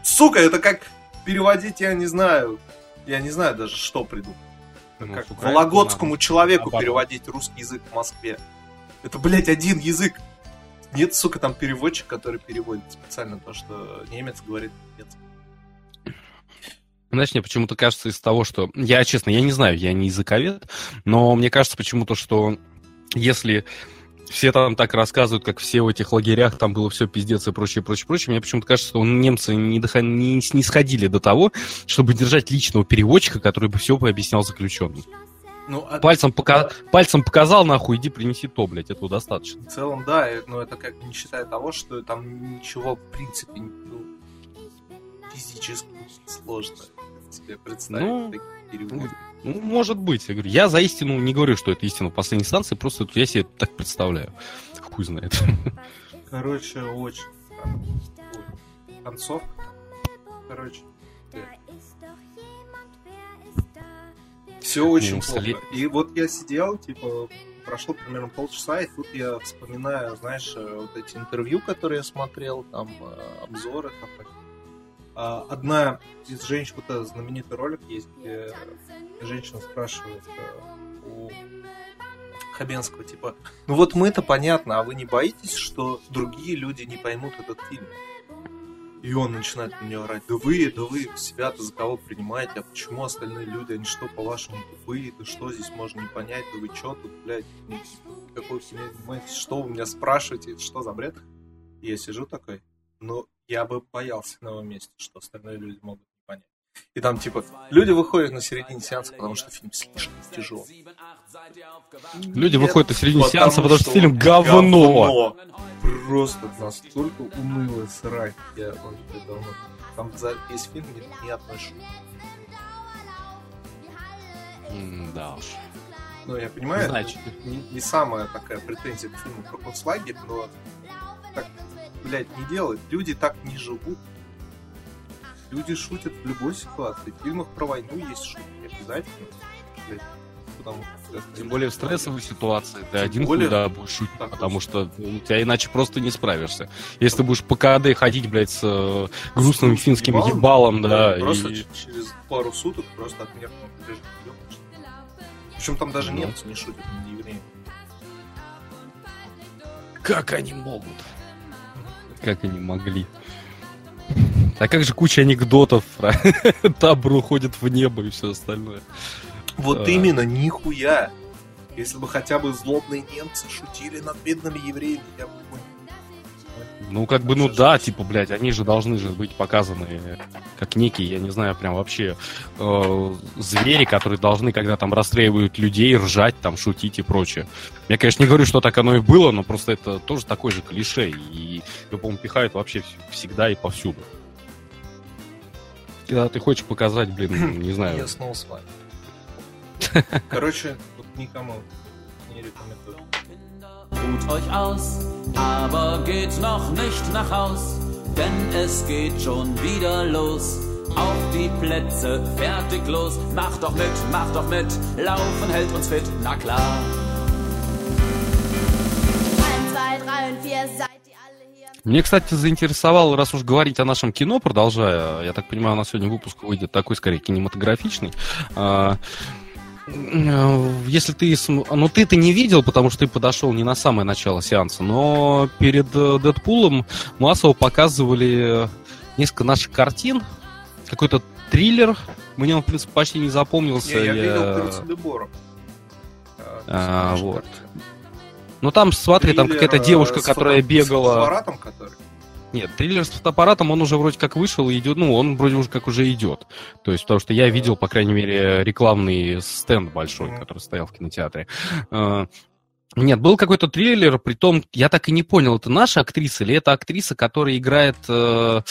Сука, это как переводить, я не знаю... Я не знаю даже, что придумать. Ну, как с украинского вологодскому надо. человеку Наоборот. переводить русский язык в Москве. Это, блядь, один язык. Нет, сука, там переводчик, который переводит специально то, что немец говорит немец. Знаешь, мне почему-то кажется из того, что... Я, честно, я не знаю, я не языковед, но мне кажется почему-то, что если все там так рассказывают, как все в этих лагерях, там было все пиздец и прочее, прочее, прочее, мне почему-то кажется, что немцы не, доход- не, не сходили до того, чтобы держать личного переводчика, который бы все пообъяснял заключенным. Ну, а Пальцем, пока... Пальцем показал, нахуй, иди принеси то, блядь, этого достаточно. в целом, да, э, но это как бы не считая того, что там ничего, в принципе, ну, физически сложно себе представить Ну, такие переводы. Ну, может быть, я говорю. Я за истину не говорю, что это истина в последней инстанции, просто я себе так представляю. хуй знает. Короче, очень. Концовка. Короче. Все очень плохо. И вот я сидел, типа, прошло примерно полчаса, и тут я вспоминаю, знаешь, э, вот эти интервью, которые я смотрел, там, э, обзоры, там, одна из женщин, вот этот знаменитый ролик есть, где женщина спрашивает э, у Хабенского, типа, ну вот мы-то понятно, а вы не боитесь, что другие люди не поймут этот фильм? И он начинает на нее орать, да вы, да вы себя-то за кого принимаете, а почему остальные люди, они что, по-вашему, тупые, да что здесь можно не понять, да вы что тут, блядь, какой занимаетесь, что вы меня спрашиваете, что за бред? И я сижу такой, ну, я бы боялся на его месте, что остальные люди могут и там, типа, люди выходят на середине сеанса, потому что фильм слишком тяжелый. Люди Нет, выходят на середине потому сеанса, потому что, что фильм говно. говно. Просто настолько унылый срать. Я вообще давно... Там за весь фильм ни, ни одной шутки. Да уж. Ну, я понимаю, Значит. Не, не самая такая претензия к фильму про концлагерь, но так, блядь, не делают. Люди так не живут. Люди шутят в любой ситуации. В фильмах про войну есть шутки обязательно. Потому что, Тем более в стрессовой ситуации ты один более... куда будешь шутить, так, потому что ну, у тебя иначе просто не справишься. Если ты будешь по КД ходить, блядь, с э, грустным с финским ебалом, ебалом да, да просто и... через пару суток просто от напряжения Причем там даже ну. немцы не шутят, не евреи. Как они могут? Как они могли? А как же куча анекдотов про Табр уходит в небо и все остальное. Вот а... именно, нихуя. Если бы хотя бы злобные немцы шутили над бедными евреями, я бы ну, как бы, ну да, типа, блядь, они же должны же быть показаны как некие, я не знаю, прям вообще э, звери, которые должны, когда там расстреливают людей, ржать, там, шутить и прочее. Я, конечно, не говорю, что так оно и было, но просто это тоже такой же клише, и его, по-моему, пихают вообще всегда и повсюду когда ты хочешь показать, блин, не знаю. Я снова с вами. Короче, тут никому не рекомендую. Ruht euch aus, aber geht noch nicht nach Haus, denn es geht schon wieder los. Auf die Plätze, fertig los, macht doch mit, macht doch mit, laufen hält uns fit, na klar. 1, 2, 3 und 4, seid мне, кстати, заинтересовало, раз уж говорить о нашем кино, продолжая, я так понимаю, у нас сегодня выпуск выйдет такой, скорее, кинематографичный. А, если ты... Ну, ты-то не видел, потому что ты подошел не на самое начало сеанса, но перед э, Дэдпулом массово показывали несколько наших картин, какой-то триллер. Мне он, в принципе, почти не запомнился. Не, я, я... видел А, вот. Ну там, смотри, там какая-то девушка, которая фото... бегала... С который? Нет, триллер с фотоаппаратом, он уже вроде как вышел идет, ну, он вроде уже как уже идет. То есть, потому что я видел, по крайней мере, рекламный стенд большой, который стоял в кинотеатре. А, нет, был какой-то триллер, при том, я так и не понял, это наша актриса или это актриса, которая играет э,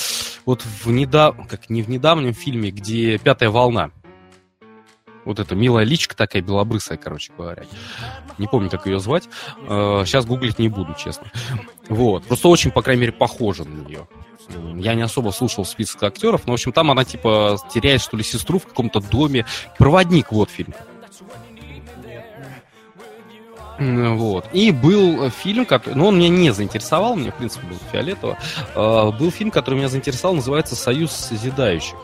вот в недав... как не в недавнем фильме, где «Пятая волна». Вот эта милая личка такая белобрысая, короче говоря. Не помню, как ее звать. Сейчас э, гуглить не буду, честно. Вот. Просто очень, по крайней мере, похожа на нее. Я не особо слушал список актеров, но, в общем, там она, типа, теряет, что ли, сестру в каком-то доме. Проводник, вот фильм. Вот. И был фильм, который... Ну, он меня не заинтересовал, мне, в принципе, был фиолетово. Э, был фильм, который меня заинтересовал, называется «Союз созидающих»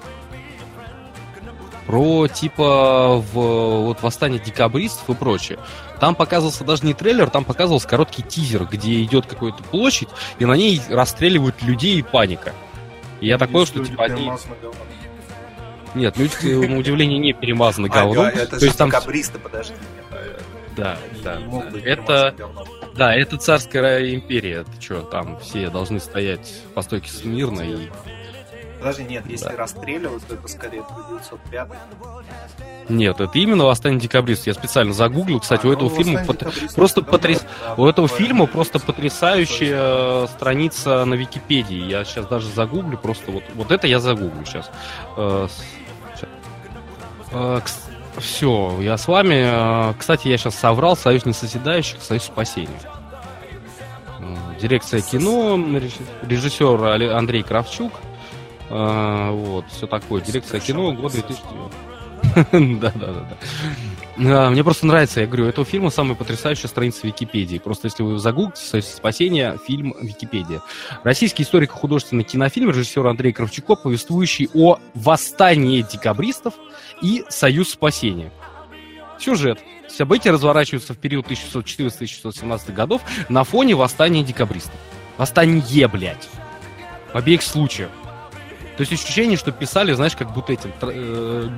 про типа в, вот восстание декабристов и прочее. Там показывался даже не трейлер, там показывался короткий тизер, где идет какая-то площадь, и на ней расстреливают людей и паника. И я такой, что типа они... Нет, люди, на удивление, не перемазаны а, говном. Это То есть там... декабристы, подожди. Да, да. Это, да, это царская империя. Ты что, там все должны стоять по стойке смирно и Подожди, нет, если да. расстреливают, то это скорее 1905. Нет, это именно «Восстание декабристов». Я специально загуглил. Кстати, а, у этого ну, фильма пот... просто потряс... да, у этого фильма просто потрясающая страница на Википедии. Я сейчас даже загуглю, просто вот, вот это я загуглю сейчас. Э, э, Все, я с вами. Э, кстати, я сейчас соврал. Союз несозидающих, Союз спасения. Дирекция кино, режиссер Андрей Кравчук. А, вот, все такое. Дирекция кино, год 2009. Да, да, да. А, мне просто нравится, я говорю, этого фильма самая потрясающая страница Википедии. Просто если вы загуглите «Спасение», фильм Википедия. Российский историк художественный кинофильм режиссер Андрей Кравчуков, повествующий о восстании декабристов и Союз спасения. Сюжет. События разворачиваются в период 1614-1617 годов на фоне восстания декабристов. Восстание, блядь. В обеих случаях. То есть ощущение, что писали, знаешь, как будто этим э,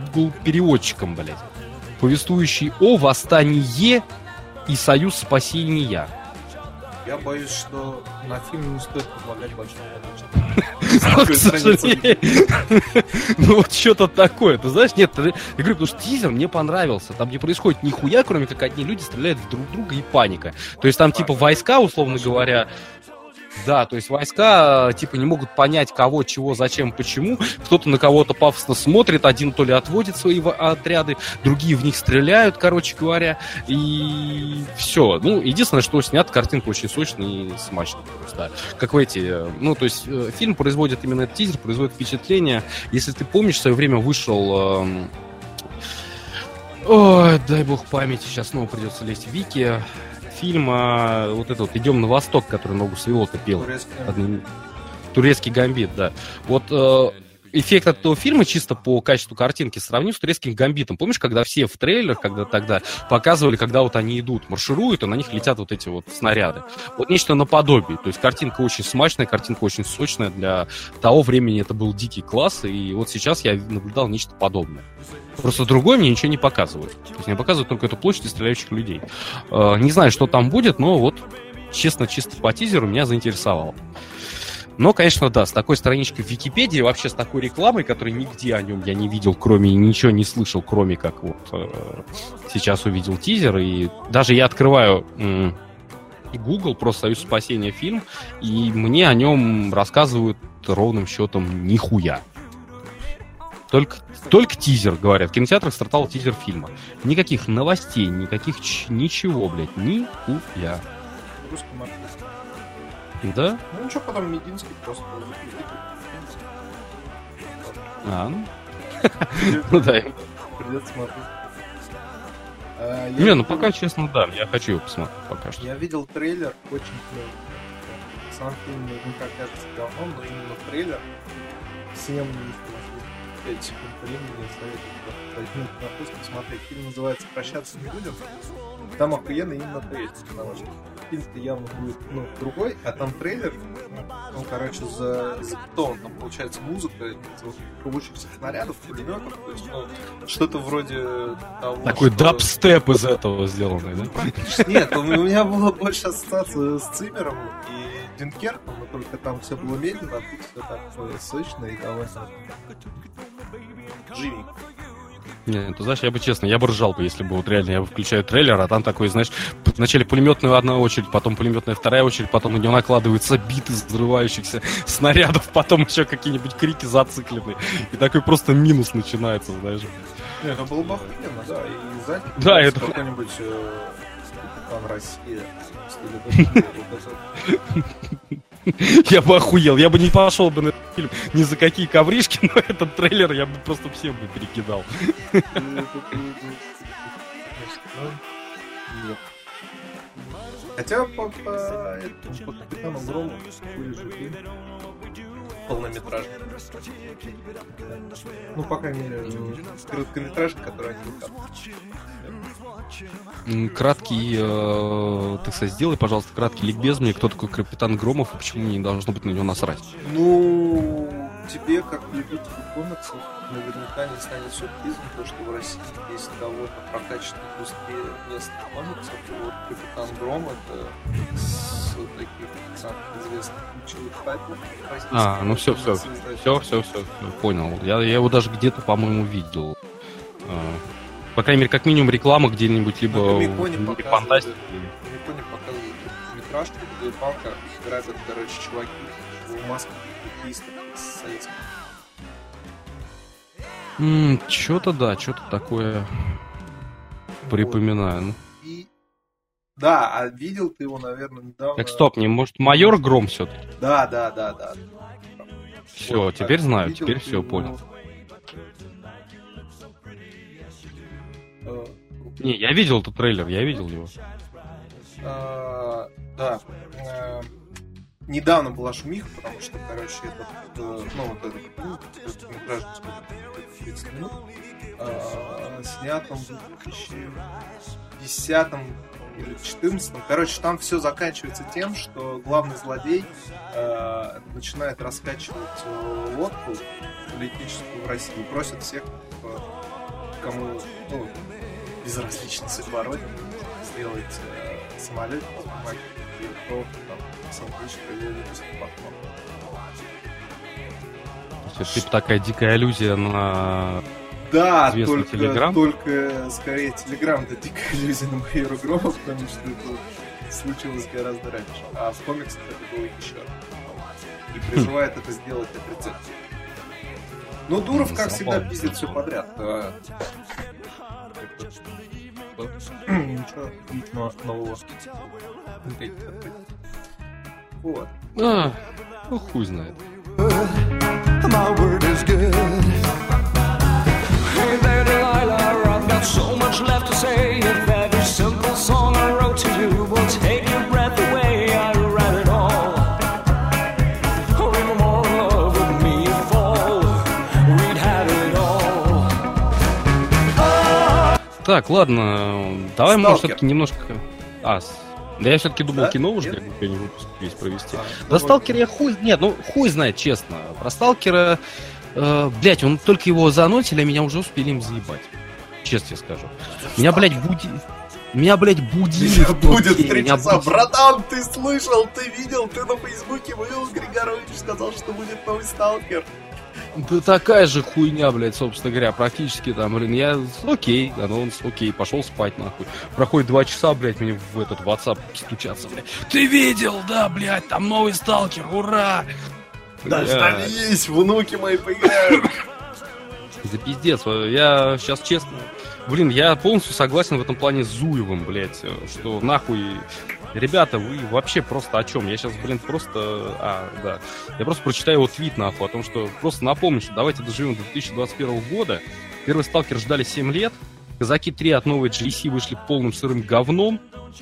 переводчиком, блядь. Повествующий о восстании и союз спасения. Я. Боюсь, что на фильм не стоит предлагать большого Ну вот что-то такое, ты знаешь, нет, я говорю, потому что тизер мне понравился, там не происходит нихуя, кроме как одни люди стреляют в друг друга и паника. То есть там типа войска, условно говоря, да, то есть войска типа не могут понять, кого, чего, зачем, почему. Кто-то на кого-то пафосно смотрит, один то ли отводит свои отряды, другие в них стреляют, короче говоря. И все. Ну, единственное, что снят, картинка очень сочная и смачная. Да. Как в эти... Ну, то есть э, фильм производит именно этот тизер, производит впечатление. Если ты помнишь, в свое время вышел... Эм, ой, дай бог памяти, сейчас снова придется лезть в Вики фильма вот этот вот «Идем на восток», который ногу свело-то пел. Турецкий. Турецкий гамбит, да. Вот э, эффект от этого фильма чисто по качеству картинки сравню с турецким гамбитом. Помнишь, когда все в трейлерах, когда тогда показывали, когда вот они идут, маршируют, и на них летят вот эти вот снаряды. Вот нечто наподобие. То есть картинка очень смачная, картинка очень сочная. Для того времени это был дикий класс, и вот сейчас я наблюдал нечто подобное. Просто другой мне ничего не показывают. То есть мне показывают только эту площадь стреляющих людей. Э, не знаю, что там будет, но вот честно, чисто по тизеру меня заинтересовало. Но, конечно, да, с такой страничкой в Википедии, вообще с такой рекламой, которой нигде о нем я не видел, кроме, ничего не слышал, кроме как вот э, сейчас увидел тизер, и даже я открываю э, Google, просто «Союз спасения» фильм, и мне о нем рассказывают ровным счетом нихуя. Только, только тизер, говорят. В кинотеатрах стартовал тизер фильма. Никаких новостей, никаких ничего, блядь, нихуя. Русский да? Ну ничего, потом Мединский просто А, ну. Ну да. Придется смотреть. А, Не, ну пока, честно, да, я хочу его посмотреть пока что. Я видел трейлер, очень клевый. Сам фильм наверняка кажется говном, но именно трейлер всем 5 секунд времени советую возьмут на посмотреть. Фильм называется «Прощаться не будем». Там охуенно именно трейлер, потому что фильм-то явно будет, ну, другой, а там трейлер, ну, короче, за, за бетон, там получается музыка вот, рвущихся снарядов, пулеметов, то есть, ну, что-то вроде того, Такой что... дабстеп из этого сделанный, да? Нет, у меня было больше ассоциация с Циммером и Дюнкерком, но только там все было медленно, а тут все так сочно и довольно живенько. Не, ты знаешь, я бы честно, я бы ржал бы, если бы вот реально я включаю трейлер, а там такой, знаешь, вначале пулеметная одна очередь, потом пулеметная вторая очередь, потом на него накладываются биты взрывающихся снарядов, потом еще какие-нибудь крики зацикленные. И такой просто минус начинается, знаешь. Не, это было бы охуенно, да, и сзади да, это... какой-нибудь э, Капитан Россия. Я бы охуел, я бы не пошел бы на этот фильм ни за какие ковришки, но этот трейлер я бы просто всем бы перекидал. Хотя по, по, этому, полнометражный. Ну, по крайней мере, короткометражка, который они Краткий, э, так сказать, сделай, пожалуйста, краткий ликбез мне, кто такой Капитан Громов и почему не должно быть на него насрать. Ну, тебе, как любителю комиксов, наверняка не станет сюрпризом, то, что в России есть довольно прокачанная индустрия местных комиксов. Вот Капитан Гром это с таких известных ключевых тайтлов. А, ну все, все, все, все, все, понял. Я, я его даже где-то, по-моему, видел. А, по крайней мере, как минимум реклама где-нибудь, либо в фантастики. В Миконе показывают метражку, где палка грабят, короче, чуваки в масках хоккеистов советских. Что-то да, что-то такое вот. припоминаю. Ну. И Да, а видел ты его, наверное, недавно. Так стоп, не может майор Гром все-таки? Да, да, да, да. Все, вот, теперь знаю, теперь все его... понял. Э, не, я видел этот трейлер, я видел его. А, да. А, недавно была шумиха, потому что, короче, этот, э, ну, вот этот, ну, короткометражный, 30 минут, снят он в 2010 или 14 Короче, там все заканчивается тем, что главный злодей э, начинает раскачивать э, лодку политическую в России и просит всех, кому ну, безразлична судьба Родины, сделать самолет, кто там есть, типа такая дикая аллюзия на да, только, Telegram? только скорее Телеграм это дикая иллюзия на майора Грома, потому что это случилось гораздо раньше. А в комиксах это было еще. И призывает это сделать отрицательно. Ну, Дуров, как всегда, пиздит все подряд. Ничего нового. Вот. А, ну хуй знает. My word is good. Hey there, Delilah, I've got so much left to say. If every simple song I wrote to you will take your breath away, I read it all. more love with me fall, we'd have it all. Так, ладно, давай, может, все-таки немножко... А, да я все-таки думал, да? кино уже какой-нибудь выпуск весь провести. А, да, Сталкера я хуй... Нет, ну хуй знает, честно. Про Сталкера э, блядь, он только его заносили, а меня уже успели им заебать. Честно тебе скажу. Меня, блядь, буди... Меня, блядь, будили. Меня будет три часа. Будет... Братан, ты слышал, ты видел, ты на Фейсбуке вывел Григорович, сказал, что будет новый сталкер. Да такая же хуйня, блядь, собственно говоря, практически там, блин, я, окей, анонс, окей, пошел спать, нахуй. Проходит два часа, блядь, мне в этот WhatsApp стучаться, блядь. Ты видел, да, блядь, там новый сталкер, ура! Дождались, внуки мои поиграют. За пиздец, я сейчас честно... Блин, я полностью согласен в этом плане с Зуевым, блядь, что нахуй... Ребята, вы вообще просто о чем? Я сейчас, блин, просто... А, да. Я просто прочитаю его твит, нахуй, о том, что... Просто напомню, что давайте доживем до 2021 года. Первый сталкер ждали 7 лет. Казаки 3 от новой GC вышли полным сырым говном.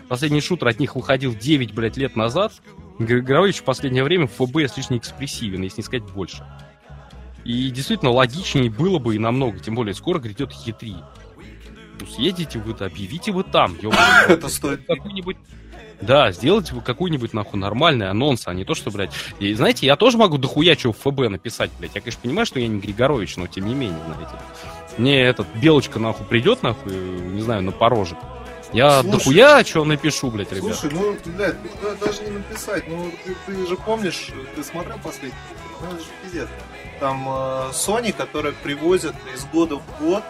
Последний шутер от них выходил 9, блядь, лет назад. Григорович в последнее время в ФБ слишком экспрессивен, если не сказать больше. И действительно логичнее было бы и намного, тем более скоро грядет Е3. Ну, съедете вы-то, объявите вы там, Это стоит какой-нибудь да, сделайте вы какой-нибудь, нахуй, нормальный анонс, а не то, что, блядь... И, знаете, я тоже могу дохуя чего в ФБ написать, блядь. Я, конечно, понимаю, что я не Григорович, но тем не менее, знаете. Мне этот Белочка, нахуй, придет, нахуй, не знаю, на порожек. Я слушай, дохуя что напишу, блядь, ребят. Слушай, ну, блядь, ну, даже не написать. Ну, ты, ты же помнишь, ты смотрел последний? Ну, это же пиздец. Там э, Sony, которая привозят из года в год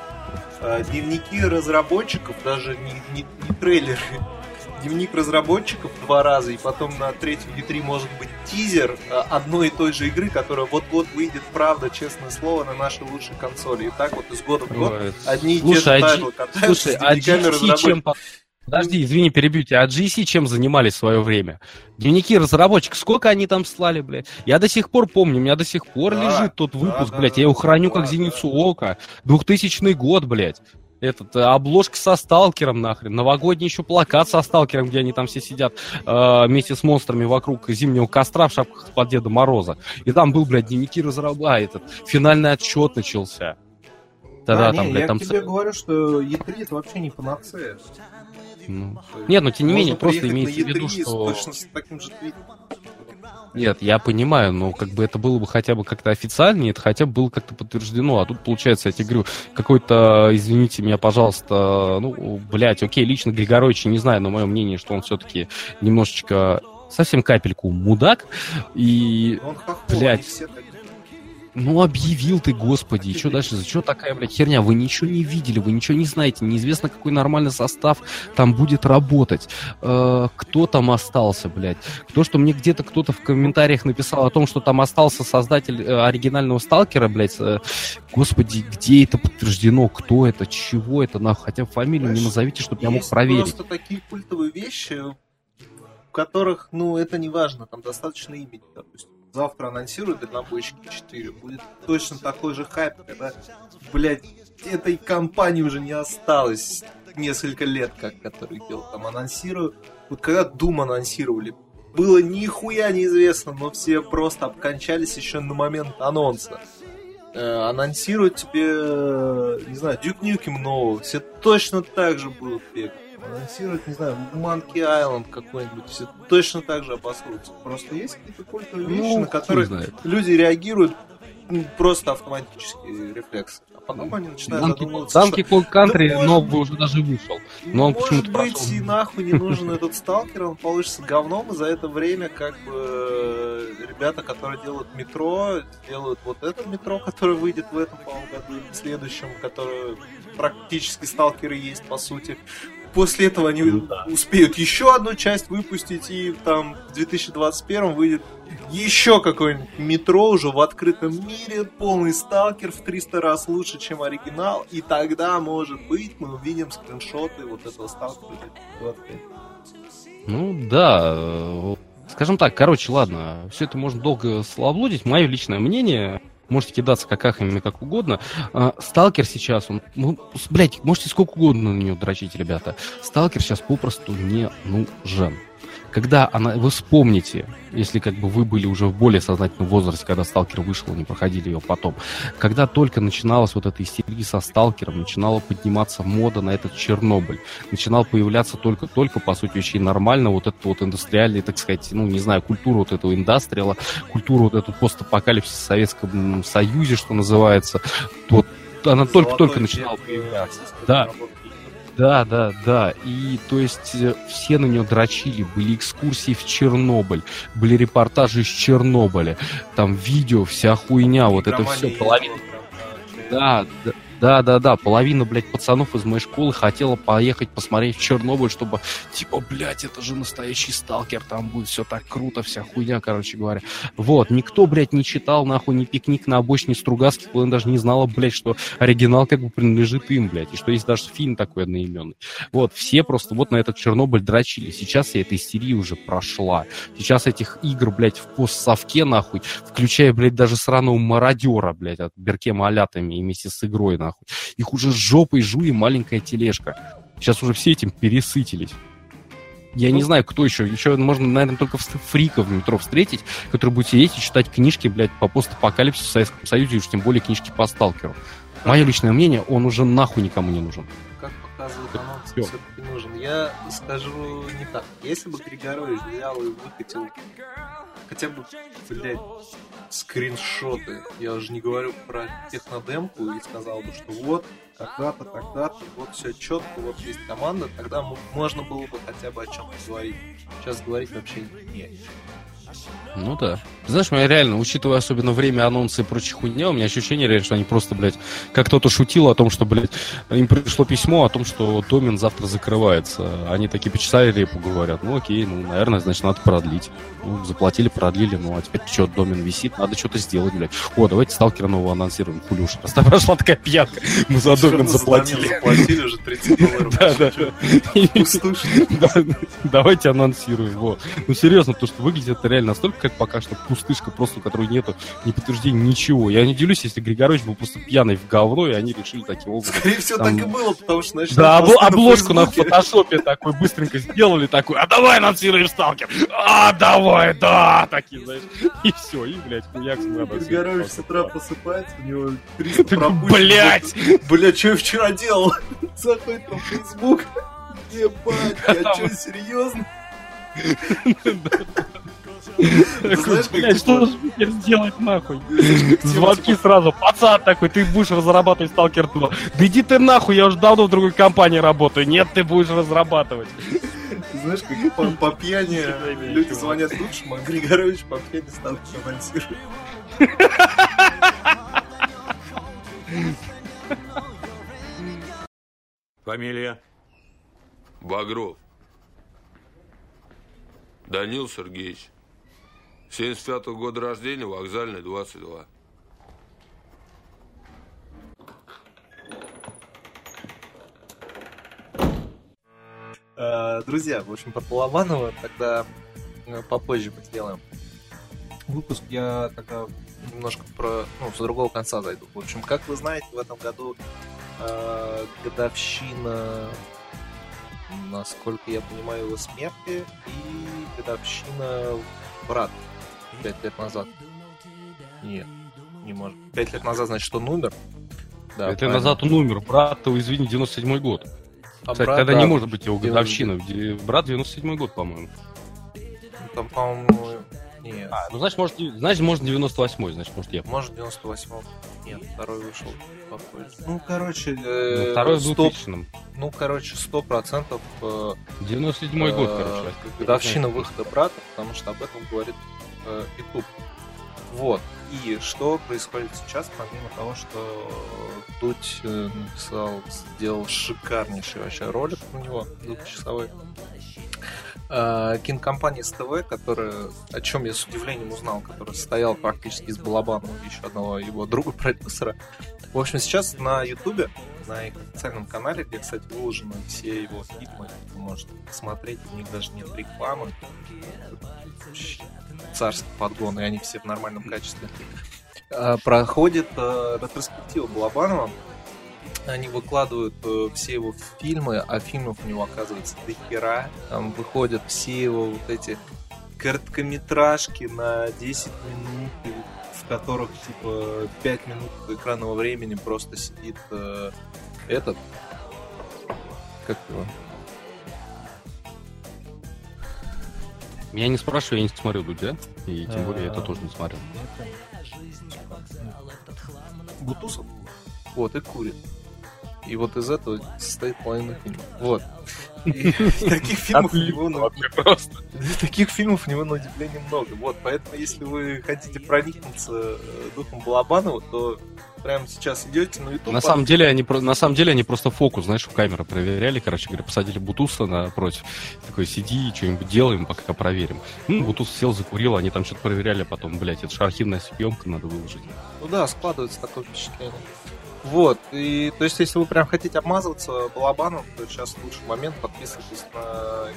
э, дневники разработчиков, даже не, не, не трейлеры, дневник разработчиков два раза, и потом на третьем E3 может быть тизер э, одной и той же игры, которая вот-вот выйдет, правда, честное слово, на нашей лучшей консоли. И так вот из года в год Ой, одни и те же а тайтлы катаются слушай, а GC чем Подожди, извини, перебью тебя. А GC чем занимались в свое время? Дневники разработчиков, сколько они там слали, блядь? Я до сих пор помню, у меня до сих пор да, лежит тот выпуск, да, блядь. Да, я его храню да, как зеницу да. ока. Двухтысячный год, блядь этот, э, обложка со сталкером нахрен, новогодний еще плакат со сталкером, где они там все сидят э, вместе с монстрами вокруг зимнего костра в шапках под Деда Мороза. И там был, блядь, дневники разраба, этот, финальный отчет начался. Тогда да, там, не, блядь, я там... тебе говорю, что E3 это вообще не панацея. Ну... Нет, но тем не менее, просто имеется в виду, что... С таким же твитом. Нет, я понимаю, но как бы это было бы хотя бы как-то официальнее, это хотя бы было как-то подтверждено. А тут, получается, я тебе говорю, какой-то, извините меня, пожалуйста, ну, блядь, окей, лично Григорович, не знаю, но мое мнение, что он все-таки немножечко, совсем капельку мудак. И, он блядь... Ну, объявил ты, господи, и что дальше? За что такая, блядь, херня? Вы ничего не видели, вы ничего не знаете, неизвестно, какой нормальный состав там будет работать. Э, кто там остался, блядь? То, что мне где-то кто-то в комментариях написал о том, что там остался создатель э, оригинального Сталкера, блядь, э, господи, где это подтверждено, кто это, чего это, нахуй, хотя фамилию Знаешь, не назовите, чтобы я мог проверить. просто такие культовые вещи, в которых, ну, это не важно, там достаточно имени, допустим завтра анонсируют дальнобойщики 4, будет точно такой же хайп, когда, блядь, этой компании уже не осталось несколько лет, как который делал. Там анонсируют. Вот когда Doom анонсировали, было нихуя неизвестно, но все просто обкончались еще на момент анонса. Э, анонсируют тебе, э, не знаю, Дюк Нюкем нового, все точно так же будут бегать анонсировать, не знаю, Monkey Island какой-нибудь, все точно так же обосрутся. Просто есть какие-то культовые вещи, ну, на которые люди реагируют просто автоматически рефлекс. А потом они начинают Donkey, задумываться, Donkey Kong Country да, новый уже даже вышел. Но он может быть, прошел. и нахуй не нужен этот сталкер, он получится говном, и за это время как бы ребята, которые делают метро, делают вот это метро, которое выйдет в этом, по году, в следующем, которое практически сталкеры есть, по сути после этого они ну, да. успеют еще одну часть выпустить, и там в 2021 выйдет еще какой-нибудь метро уже в открытом мире, полный сталкер в 300 раз лучше, чем оригинал, и тогда, может быть, мы увидим скриншоты вот этого сталкера 25. Ну да, скажем так, короче, ладно, все это можно долго славлудить. Мое личное мнение, можете кидаться какахами как угодно. А, Сталкер сейчас, он, ну, блядь, можете сколько угодно на нее дрочить, ребята. Сталкер сейчас попросту не нужен когда она, вы вспомните, если как бы вы были уже в более сознательном возрасте, когда Сталкер вышел, не проходили ее потом, когда только начиналась вот эта истерия со Сталкером, начинала подниматься мода на этот Чернобыль, начинал появляться только-только, по сути, очень нормально вот этот вот индустриальный, так сказать, ну, не знаю, культура вот этого индастриала, культура вот эту постапокалипсис в Советском Союзе, что называется, вот она только-только начинала появляться. Да, да, да, да. И то есть э, все на нее дрочили. Были экскурсии в Чернобыль, были репортажи из Чернобыля, там видео, вся хуйня, вот это все половина. Да, да, да, да, да, половина, блядь, пацанов из моей школы хотела поехать посмотреть в Чернобыль, чтобы, типа, блядь, это же настоящий сталкер, там будет все так круто, вся хуйня, короче говоря. Вот, никто, блядь, не читал, нахуй, ни пикник на обочине Стругацких, он даже не знала, блядь, что оригинал как бы принадлежит им, блядь, и что есть даже фильм такой одноименный. Вот, все просто вот на этот Чернобыль дрочили. Сейчас я эта истерия уже прошла. Сейчас этих игр, блядь, в постсовке, нахуй, включая, блядь, даже сраного мародера, блядь, от Беркема Алятами вместе с игрой, нахуй нахуй. Их уже с жопой жули маленькая тележка. Сейчас уже все этим пересытились. Я ну, не знаю, кто еще. Еще можно, наверное, только фриков в метро встретить, который будет сидеть и читать книжки, блядь, по постапокалипсису в Советском Союзе, и уж тем более книжки по сталкеру. Мое личное мнение, он уже нахуй никому не нужен. Как показывает анонс, все-таки нужен. Я скажу не так. Если бы Григорович взял и выкатил хотя бы, блядь, скриншоты. Я уже не говорю про технодемку и сказал бы, что вот, тогда-то, тогда-то, вот все четко, вот есть команда, тогда можно было бы хотя бы о чем-то говорить. Сейчас говорить вообще не. Ну да. Знаешь, я реально, учитывая особенно время анонса и прочей хуйня, у меня ощущение реально, что они просто, блядь, как кто-то шутил о том, что, блядь, им пришло письмо о том, что домен завтра закрывается. Они такие почесали репу, говорят, ну окей, ну, наверное, значит, надо продлить. Ну, заплатили, продлили, ну, а теперь что, домен висит, надо что-то сделать, блядь. О, давайте сталкера нового анонсируем, хули уж. Просто прошла такая пьянка, мы за домен заплатили. заплатили уже 30 долларов. Да, да. Давайте анонсируем, вот. Ну, серьезно, то, что выглядит это реально настолько как пока что пустышка, просто у которой нету ни подтверждения, ничего. Я не делюсь, если Григорович был просто пьяный в говно, и они решили таким образом. Скорее всего, там... так и было, потому что начали Да, обл- обложку на, на фотошопе такой быстренько сделали, такой, а давай анонсируем сталкер! А, давай, да! Такие, знаешь, и все, и, блядь, хуяк Григорович с утра просыпается, у него 300 пропущенных. Блядь! Блядь, что я вчера делал? Заходит на Facebook. Ебать, я что, серьезно? Блять, что же теперь сделать нахуй? Звонки сразу. Пацан такой, ты будешь разрабатывать Сталкер 2. Да иди ты нахуй, я уже давно в другой компании работаю. Нет, ты будешь разрабатывать. Знаешь, как по, по пьяни люди звонят лучше, а Григорович по пьяни Сталкер анонсирует. Фамилия? Багров. Данил Сергеевич. 75-го года рождения, вокзальный, 22. Э, Друзья, в общем, про Балабанова тогда э, попозже мы сделаем выпуск. Я тогда немножко про, ну, с другого конца зайду. В общем, как вы знаете, в этом году э, годовщина, насколько я понимаю, его смерти и годовщина брат пять лет назад. Нет, не может. Пять лет назад, значит, он умер. Да, Это правильно. назад он умер. Брат-то, извини, 97-й год. А Кстати, брат, тогда да, не может быть его годовщина. Где- Брат 97-й год, по-моему. Там, по-моему, нет. А, ну, значит, может, значит, может 98-й, значит, может, я. Может, в 98-м. Нет, второй вышел попозже. Ну, короче, Ну, э, Второй в стоп. 2000-м. Ну, короче, сто процентов 97-й год, Э, короче. годовщина выхода брата, потому что об этом говорит э, YouTube. Вот. И что происходит сейчас, помимо того, что Дудь э, написал, сделал шикарнейший вообще ролик у него двухчасовой. Э, кинокомпания СТВ, которая, о чем я с удивлением узнал, которая состояла практически из Балабанова и еще одного его друга продюсера. В общем, сейчас на Ютубе, на их официальном канале, где, кстати, выложены все его фильмы, вы можете посмотреть, у них даже нет рекламы. Царский подгон, и они все в нормальном качестве. Э, Проходит э, ретроспектива Балабанова. Они выкладывают э, все его фильмы, а фильмов у него оказывается до хера. Там выходят все его вот эти короткометражки на 10 минут, в которых типа 5 минут экранного времени просто сидит э, этот как его? Меня не спрашивай, я не смотрю Дудя. И тем более я это А. тоже не смотрел. Бутусов. Вот, и курит. И вот из этого состоит половина фильма. Вот. И таких фильмов у него, ну, Вообще просто. таких фильмов у него на удивление много. Вот, поэтому если вы хотите проникнуться э, духом Балабанова, то прямо сейчас идете на YouTube. На самом деле они на самом деле они просто фокус, знаешь, у камеры проверяли, короче говоря, посадили Бутуса напротив. Такой, сиди, что-нибудь делаем, пока проверим. Ну, Бутус сел, закурил, они там что-то проверяли, потом, блядь, это же архивная съемка, надо выложить. Ну да, складывается такое впечатление. Вот, и то есть, если вы прям хотите обмазываться балабаном, то сейчас лучший момент, подписывайтесь на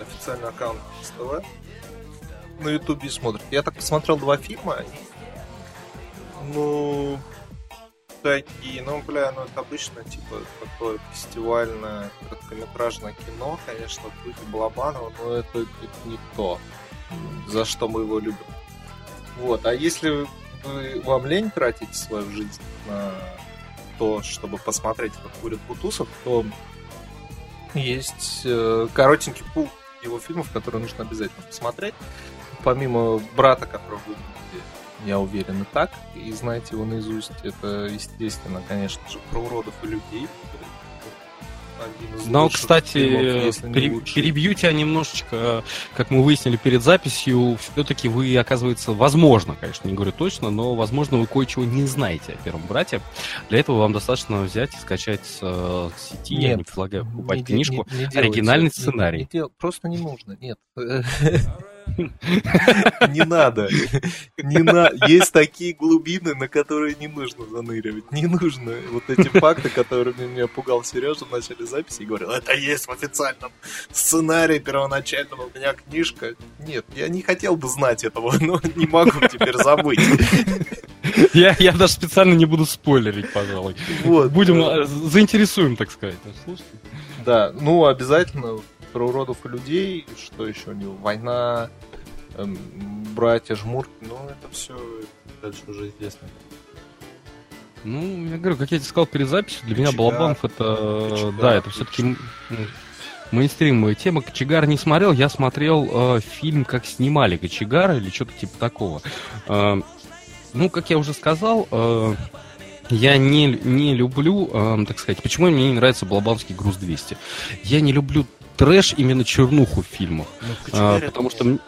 официальный аккаунт СТВ на Ютубе и смотрите. Я так посмотрел два фильма, ну, такие, ну, бля, ну, это обычно, типа, такое фестивальное короткометражное кино, конечно, в духе Балабанова, но это, это не то, за что мы его любим. Вот, а если вы, вам лень тратить свою жизнь на то, чтобы посмотреть, как курят Бутусов, то есть э, коротенький пул его фильмов, которые нужно обязательно посмотреть. Помимо брата, которого вы я уверен, и так, и знаете его наизусть, это, естественно, конечно же, про уродов и людей. Но, кстати, фильмов, не пере- перебью тебя немножечко, как мы выяснили перед записью, все-таки вы, оказывается, возможно, конечно, не говорю точно, но, возможно, вы кое-чего не знаете о первом брате. Для этого вам достаточно взять и скачать с э, сети, я Нет, не предлагаю покупать Не книжку. не- не делайте оригинальный. Не- сценарий. не дел- Просто не нужно, нет. Не надо. Не на... Есть такие глубины, на которые не нужно заныривать. Не нужно вот эти факты, которыми меня пугал Сережа в начале записи и говорил, это есть в официальном сценарии первоначальном, у меня книжка. Нет, я не хотел бы знать этого, но не могу теперь забыть. Я, я даже специально не буду спойлерить, пожалуй. Вот. Будем э, заинтересуем, так сказать. Слушайте. Да, ну обязательно про уродов и людей, что еще у него, война, эм, братья Жмурки, ну это все дальше уже известно. Ну, я говорю, как я тебе сказал перед записью, для меня Кочегар. Балабанов это... Кочегар, да, это все-таки мейнстримовая тема. Кочегар не смотрел, я смотрел э, фильм, как снимали Кочегара или что-то типа такого. Э, ну, как я уже сказал, э, я не, не люблю, э, так сказать, почему мне не нравится Балабанский груз 200. Я не люблю трэш, именно чернуху в фильмах. Ну, в А, потому что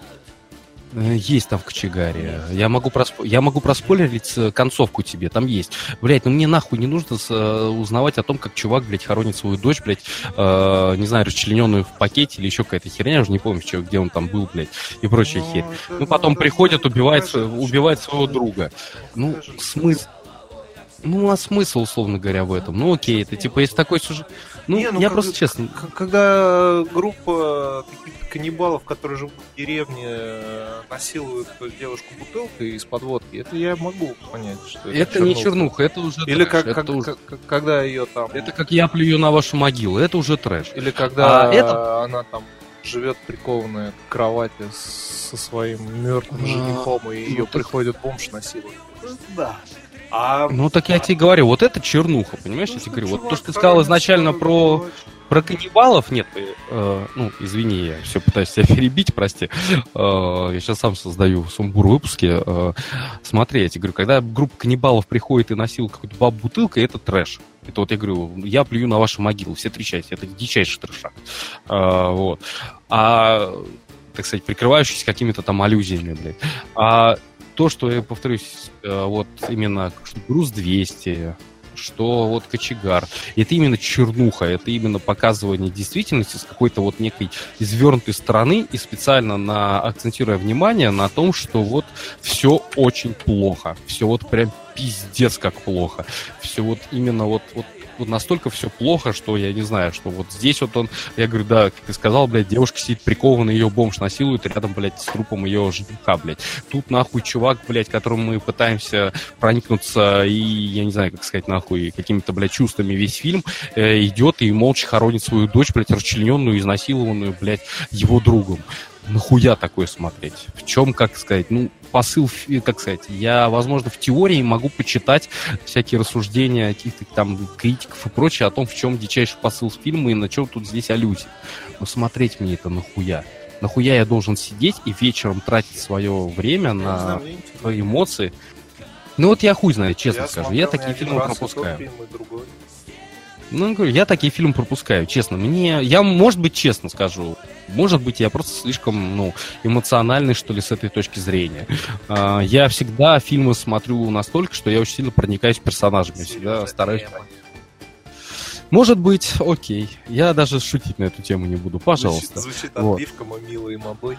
Э, есть там в Кочегаре. Я могу, просп... я могу проспойлерить э, концовку тебе, там есть. Блять, ну мне нахуй не нужно э, узнавать о том, как чувак, блядь, хоронит свою дочь, блядь, э, не знаю, расчлененную в пакете или еще какая-то херня, я уже не помню, где он там был, блядь, и прочая ну, херь. Ну потом приходит, убивает, убивает своего друга. Ну, смысл... Ну, а смысл, условно говоря, в этом? Ну, окей, это типа, если такой сюжет... Ну, не, ну я просто честно... Когда группа каких-то каннибалов, которые живут в деревне, насилуют девушку бутылкой из подводки, это я могу понять, что это Это чернуха. не чернуха, это уже Или трэш. как, это как, уже... как, когда ее там... Это как я плюю на вашу могилу, это уже трэш. Или когда а это... она там живет прикованная к кровати со своим мертвым а, женихом, и ее ну, приходит бомж насилует. Да. А... Ну так я тебе говорю, вот это чернуха, понимаешь, я тебе говорю. Вот то, что ты сказал изначально про, про каннибалов, нет, э, ну, извини, я все пытаюсь тебя перебить, прости. Э, я сейчас сам создаю сумбур выпуске. Э, смотри, я тебе говорю, когда группа каннибалов приходит и насилует какую-то бабу бутылкой, это трэш. Это вот я говорю, я плюю на вашу могилу, все три части, это дичайший трэшак. Э, вот. А так сказать, прикрывающийся какими-то там аллюзиями, блядь. А то, что, я повторюсь, э, вот именно груз 200, что вот кочегар. Это именно чернуха, это именно показывание действительности с какой-то вот некой извернутой стороны и специально на, акцентируя внимание на том, что вот все очень плохо, все вот прям пиздец как плохо, все вот именно вот, вот вот настолько все плохо, что я не знаю, что вот здесь вот он, я говорю, да, как ты сказал, блядь, девушка сидит прикованная, ее бомж насилует, рядом, блядь, с трупом ее жениха, блядь. Тут нахуй чувак, блядь, которому мы пытаемся проникнуться и, я не знаю, как сказать, нахуй, какими-то, блядь, чувствами весь фильм, э, идет и молча хоронит свою дочь, блядь, расчлененную, изнасилованную, блядь, его другом нахуя такое смотреть? В чем, как сказать, ну, посыл, как сказать, я, возможно, в теории могу почитать всякие рассуждения каких-то там критиков и прочее о том, в чем дичайший посыл фильма и на чем тут здесь аллюзия. Но смотреть мне это нахуя? Нахуя я должен сидеть и вечером тратить свое время на свои эмоции? Ну вот я хуй знаю, честно я скажу. Я такие фильмы пропускаю. Фильм, ну, говорю, я такие фильмы пропускаю, честно. Мне, я, может быть, честно скажу, может быть, я просто слишком, ну, эмоциональный, что ли, с этой точки зрения. А, я всегда фильмы смотрю настолько, что я очень сильно проникаюсь персонажами, всегда стараюсь... Может быть, окей. Я даже шутить на эту тему не буду, пожалуйста. Звучит отбивка, вот. милый и мобой.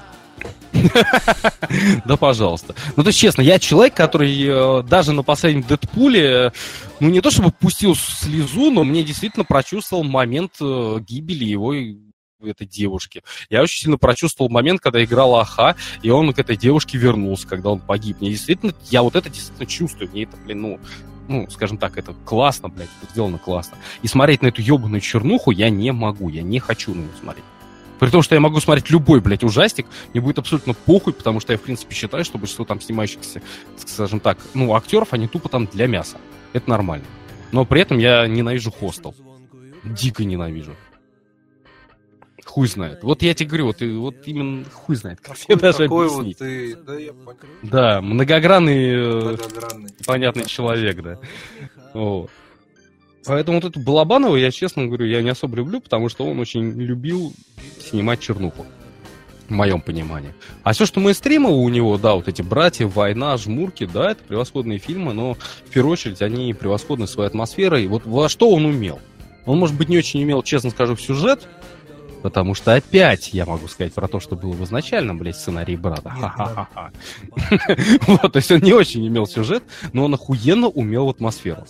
Да, пожалуйста. Ну, то есть, честно, я человек, который э, даже на последнем Дэдпуле, ну, не то чтобы пустил слезу, но мне действительно прочувствовал момент э, гибели его этой девушки. Я очень сильно прочувствовал момент, когда играл Аха, и он к этой девушке вернулся, когда он погиб. Мне действительно, я вот это действительно чувствую. Мне это, блин, ну, ну, скажем так, это классно, блядь, это сделано классно. И смотреть на эту ебаную чернуху я не могу, я не хочу на нее смотреть. При том, что я могу смотреть любой, блядь, ужастик, мне будет абсолютно похуй, потому что я, в принципе, считаю, что большинство там снимающихся, скажем так, ну, актеров, они тупо там для мяса. Это нормально. Но при этом я ненавижу хостел. Дико ненавижу. Хуй знает. Вот я тебе говорю, вот, вот именно хуй знает, как тебе даже объяснить. Вот ты... Да, я понял. Да, многогранный, э, многогранный. понятный человек, да. Вот. Поэтому вот эту Балабанова, я честно говорю, я не особо люблю, потому что он очень любил снимать чернуху. В моем понимании. А все, что мы стримы у него, да, вот эти братья, война, жмурки, да, это превосходные фильмы, но в первую очередь они превосходны своей атмосферой. Вот во что он умел? Он, может быть, не очень умел, честно скажу, в сюжет, Потому что опять я могу сказать про то, что было в изначальном, блядь, сценарии брата. Ха-ха-ха. Вот, то есть он не очень имел сюжет, но он охуенно умел атмосферу.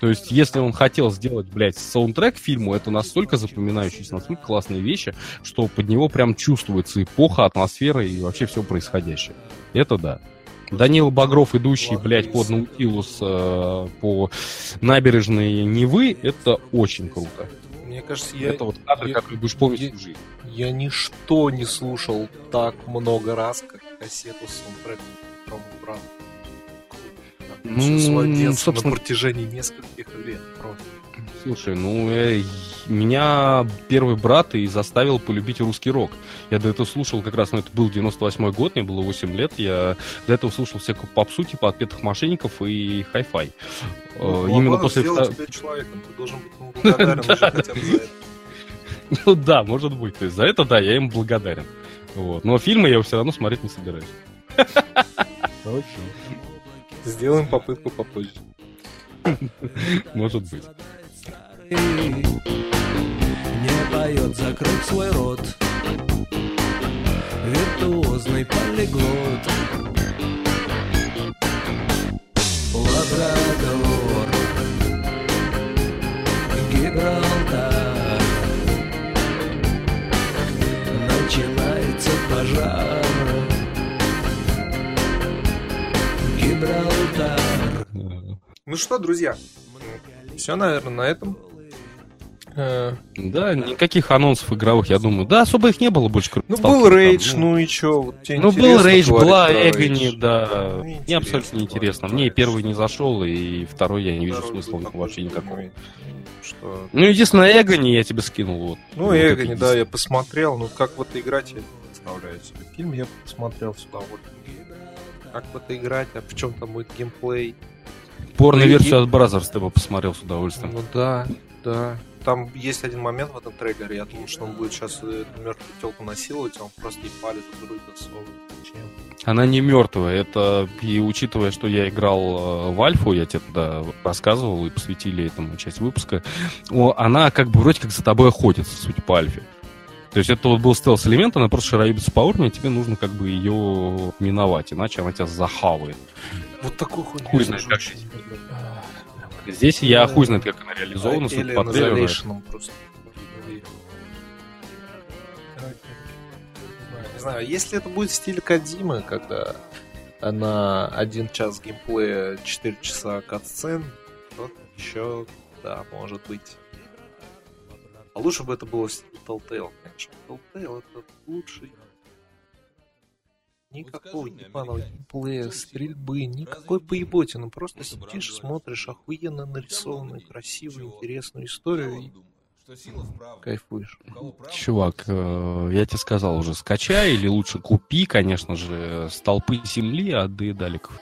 То есть, если он хотел сделать, блядь, саундтрек фильму, это настолько запоминающиеся, настолько классные вещи, что под него прям чувствуется эпоха, атмосфера и вообще все происходящее. Это да. Данил Багров, идущий, блядь, под Наутилус э, по набережной Невы, это очень круто. Мне кажется, я... Это вот кадр, я, который будешь помнить я, всю жизнь. Я ничто не слушал так много раз, как кассету с саундтреком Рома Брана ну, собственно... на протяжении нескольких лет просто. Слушай, ну, э, меня первый брат и заставил полюбить русский рок. Я до этого слушал как раз, ну, это был 98 год, мне было 8 лет, я до этого слушал всякую попсу, типа «Отпетых мошенников» и «Хай-фай». Ну, э, Именно после... Втор... тебя человеком, ты должен быть благодарен уже хотя бы за это. Ну да, может быть. То есть за это, да, я им благодарен. Вот. Но фильмы я все равно смотреть не собираюсь. Сделаем попытку попозже. Может быть. Не поет, закрыть свой рот. Виртуозный полиглот. Лабрадор. Гибралтар. Начинается пожар. Гибралтар Ну что, друзья, все, наверное, на этом. Э, Да, никаких анонсов игровых, я думаю. Да, особо их не было больше. кроме Ну, был Рейдж, ну. ну и чё? Вот тебе Ну, был Рейдж, была Эгони, да. Мне Мне абсолютно интересно неинтересно. Мне первый не зашел, и второй я не вижу Второй смысла вообще никакого. Что... Ну, единственное, Эгони я тебе скинул. Вот. Ну, Вот Эгони, да, я посмотрел. Ну, как в это играть, я представляю себе. Фильм я посмотрел с удовольствием. Как в это играть, а в чем там будет геймплей? Порно-версию от Brazzers ты бы посмотрел с удовольствием. Ну да, да. Там есть один момент в этом трейлере, я думал, что он будет сейчас эту мертвую телку насиловать, а он просто ей палец в грудь засовывает. Она не мертвая. Это, и учитывая, что я играл э, в Альфу, я тебе тогда рассказывал и посвятили этому часть выпуска, она как бы вроде как за тобой охотится, суть по Альфе. То есть это вот был стелс-элемент, она просто шароебится по уровню, и тебе нужно как бы ее миновать, иначе она тебя захавает. Вот такой хуй. Хуй знает, как Здесь я хуй знает, как она реализована, по трейлеру. Isolation просто. Не знаю, если это будет в стиле Кадимы, когда на один час геймплея 4 часа катсцен, то еще, да, может быть. А лучше бы это было в стиле Telltale, конечно. Telltale это лучший. Никакого ебаного геймплея, стрельбы, никакой поеботины. Просто сидишь, смотришь охуенно нарисованную, красивую, интересную историю и кайфуешь. Чувак, э, я тебе сказал уже, скачай или лучше купи, конечно же, столпы земли от Далеков.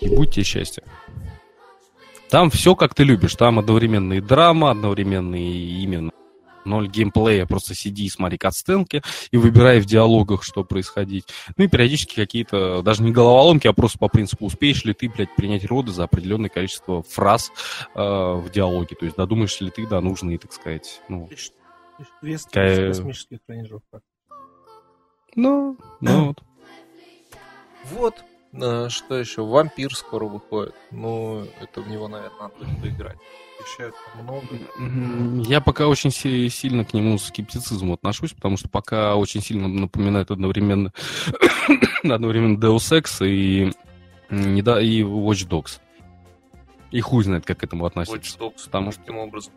И будь тебе счастье. Там все как ты любишь. Там одновременно и драма, одновременно и именно ноль геймплея, просто сиди и смотри катсценки и выбирай в диалогах, что происходить. Ну и периодически какие-то, даже не головоломки, а просто по принципу, успеешь ли ты, блядь, принять роды за определенное количество фраз э, в диалоге. То есть додумаешься ли ты до нужной, так сказать, ну, Вес Кай- космических ну, ну вот. Вот. А, Что еще? Вампир скоро выходит. Ну, это в него, наверное, надо будет поиграть. Обещают много. Я пока очень си- сильно к нему скептицизмом отношусь, потому что пока очень сильно напоминает одновременно, одновременно Deus Ex и, не да, и Watch Dogs. И хуй знает, как к этому относиться. Watch Dogs, Потому что- таким образом.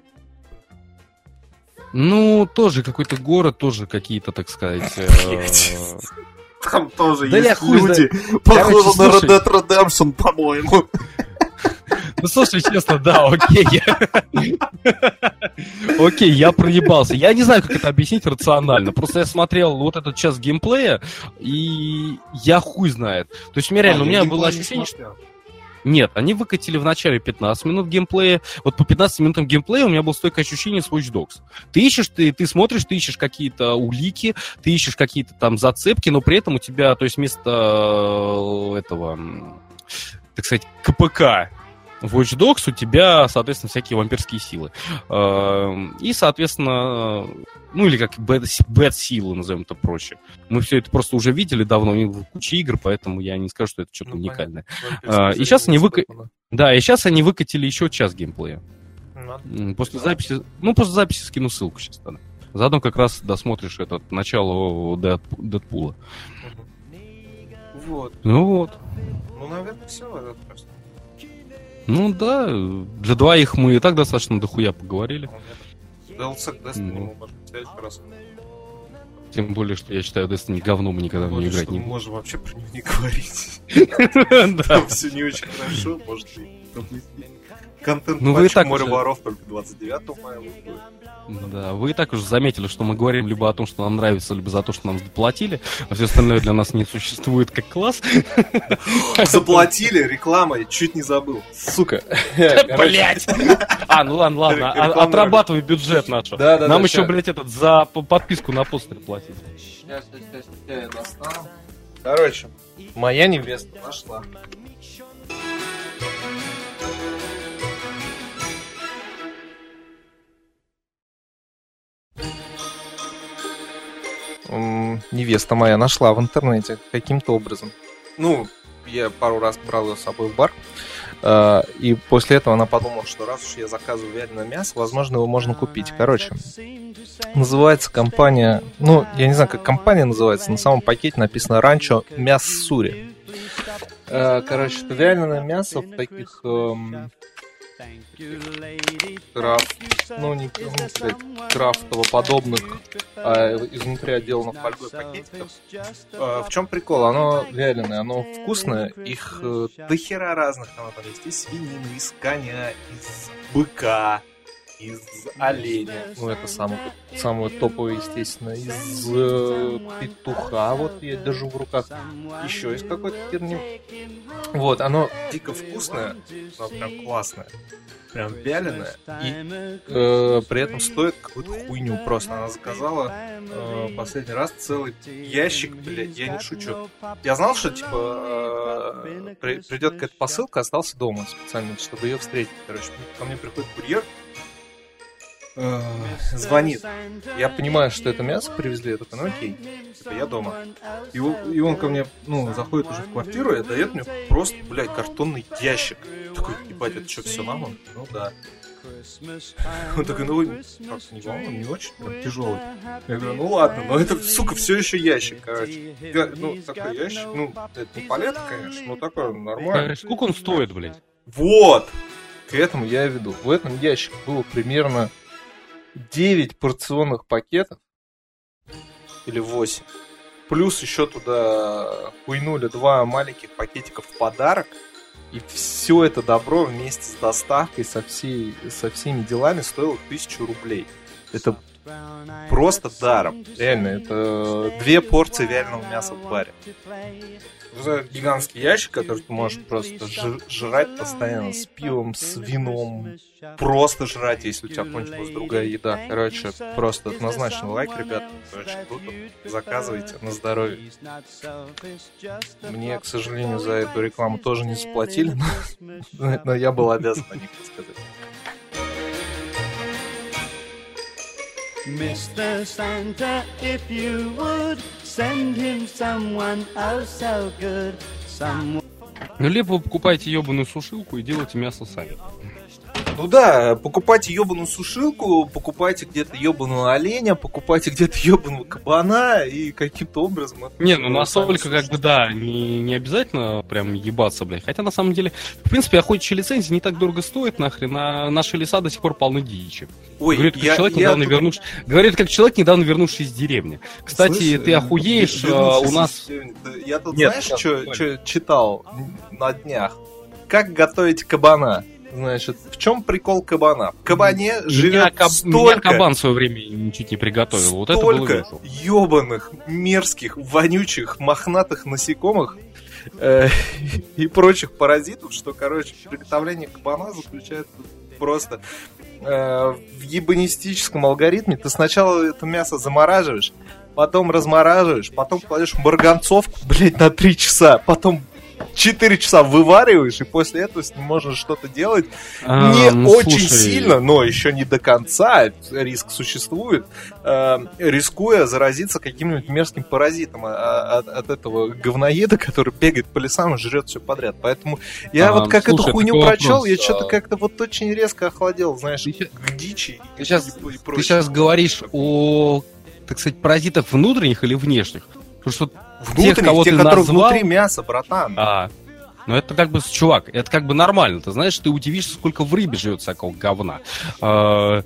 Ну, тоже какой-то город, тоже какие-то, так сказать... э, Там тоже Да есть люди, похожи на Red. Dead Redemption, по-моему. Ну, слушай, честно, да, окей. Окей, я проебался. Я не знаю, как это объяснить рационально. Просто я смотрел вот этот час геймплея, и я хуй знает. То есть, у меня реально, у меня было ощущение, что... Нет, они выкатили в начале 15 минут геймплея. Вот по 15 минутам геймплея у меня было стойкое ощущение с Watch Dogs. Ты ищешь, ты, ты смотришь, ты ищешь какие-то улики, ты ищешь какие-то там зацепки, но при этом у тебя, то есть вместо э, этого, так сказать, КПК в Watch Dogs у тебя, соответственно, всякие вампирские силы. Эм, И, соответственно, ну или как бэт-силы, назовем это проще. Мы все это просто уже видели давно, у них куча игр, поэтому я не скажу, что это что-то Ну, уникальное. А, и щас они выка- Да, и сейчас они выкатили еще час геймплея. М, После записи, ну, после записи скину ссылку сейчас тогда. Заодно как раз досмотришь этот начало Дэд- Дэдпула. Вот. Ну вот. Ну, наверное, все этот раз. Ну да, для двоих мы и так достаточно дохуя поговорили. DLC Destiny Ну. мы можем в следующий раз. Тем более, что я считаю, Destiny говно мы никогда в нее Может, играть не мы можем вообще про него не говорить. Там все не очень хорошо, может и. Контент Ну, вы и так «Море воров» только 29 мая выходит. Да, вы и так уже заметили, что мы говорим либо о том, что нам нравится, либо за то, что нам заплатили, а все остальное для нас не существует как класс. Заплатили, реклама, я чуть не забыл. Сука. Блять! А, ну ладно, ладно, а- отрабатывай бюджет наш. Да, да, Нам еще, ща. блядь, этот за подписку на постер платить. Сейчас, сейчас, сейчас, я достану. Короче, моя невеста нашла. Невеста моя нашла в интернете каким-то образом. Ну, я пару раз брал ее с собой в бар. э, И после этого она подумала, что раз уж я заказываю вяленое мясо, возможно, его можно купить. Короче, называется компания, ну, я не знаю, как компания называется, на самом пакете написано «Ранчо Мяссури». Э, Короче, это вяленое мясо в таких эм, крафт, ну, не сказать, крафтово-подобных, а изнутри отделано фольгой пакетиков. Э, В чем прикол? Оно вяленое, оно вкусное, их э, до разных там есть. Из свинины, из коня, из быка, из оленя. Ну, это самое, самое топовое, естественно. Из э, петуха, вот я держу в руках. Еще из какой-то херни. Вот, оно дико вкусное, оно прям классное. Прям вяленое. И э, при этом стоит какую-то хуйню просто. Она заказала э, последний раз целый ящик, блядь, я не шучу. Я знал, что, типа, э, при- придет какая-то посылка, остался дома специально, чтобы ее встретить. Короче, ко мне приходит курьер, э, звонит. Я понимаю, что это мясо привезли, я такой, ну окей, типа, я дома. И, он- и он ко мне, ну, заходит уже в квартиру и дает мне просто, блядь, картонный ящик. Такой, ебать, это что, все нам? Он, Ну да. Он такой, ну, как, не вам, он не очень прям тяжелый. Я говорю, ну ладно, но это, сука, все еще ящик, короче. Я- ну, такой ящик, ну, это не палетка, конечно, но такой нормальный. Сколько он стоит, блядь? Вот! К этому я и веду. В этом ящике было примерно 9 порционных пакетов. Или 8. Плюс еще туда хуйнули два маленьких пакетика в подарок. И все это добро вместе с доставкой со, всей, со всеми делами стоило тысячу рублей. Это просто даром. Реально, это две порции вяленого мяса в баре. Этот гигантский ящик, который ты можешь просто жр- жрать постоянно с пивом, с вином. Просто жрать, если у тебя кончилась другая еда. Короче, просто однозначно лайк, ребят. Очень круто. Заказывайте на здоровье. Мне, к сожалению, за эту рекламу тоже не заплатили, но, но я был обязан о них рассказать. Mr. Santa, if you would send him someone oh so good, someone. Ну, либо вы покупаете ебаную сушилку и делаете мясо сами. Ну да, покупайте ебаную сушилку, покупайте где-то ебаного оленя, покупайте где-то ебаного кабана и каким-то образом... Не, ну настолько, сами как бы, да, не, не обязательно прям ебаться, блядь. Хотя, на самом деле, в принципе, охотничьи лицензии не так дорого стоят, нахрен, а наши леса до сих пор полны дичи. Ой, Говорит, как я- человек, я недавно тут- вернувшись... Говорит, как человек, недавно вернувшись из деревни. Кстати, Слышь, ты охуеешь, а, у нас... Я тут, Нет, знаешь, что читал на днях? Как готовить кабана? Значит, в чем прикол кабана? В кабане Меня, живет каб- меня столько, кабан в свое время ничуть не приготовил. Вот это было весело. ебаных, мерзких, вонючих, мохнатых насекомых э, и прочих паразитов, что, короче, приготовление кабана заключается просто э, в ебанистическом алгоритме. Ты сначала это мясо замораживаешь, потом размораживаешь, потом кладешь в марганцовку, блядь, на 3 часа, потом 4 часа вывариваешь, и после этого с ним можно что-то делать. А, не ну, очень слушай, сильно, но еще не до конца, риск существует, э, рискуя заразиться каким-нибудь мерзким паразитом а- а- от, от этого говноеда, который бегает по лесам и жрет все подряд. Поэтому я А, вот как слушай, эту хуйню прочел, вопрос, я что-то а- как-то вот очень резко охладел, знаешь, Ты к дичи. Ты сейчас, и- и ты сейчас говоришь о, так сказать, паразитах внутренних или внешних? Потому что Внутренних, тех, кого те, ты которые назвал- внутри мяса, братан. А, ну это как бы, чувак, это как бы нормально. Ты знаешь, ты удивишься, сколько в рыбе живет всякого говна. А,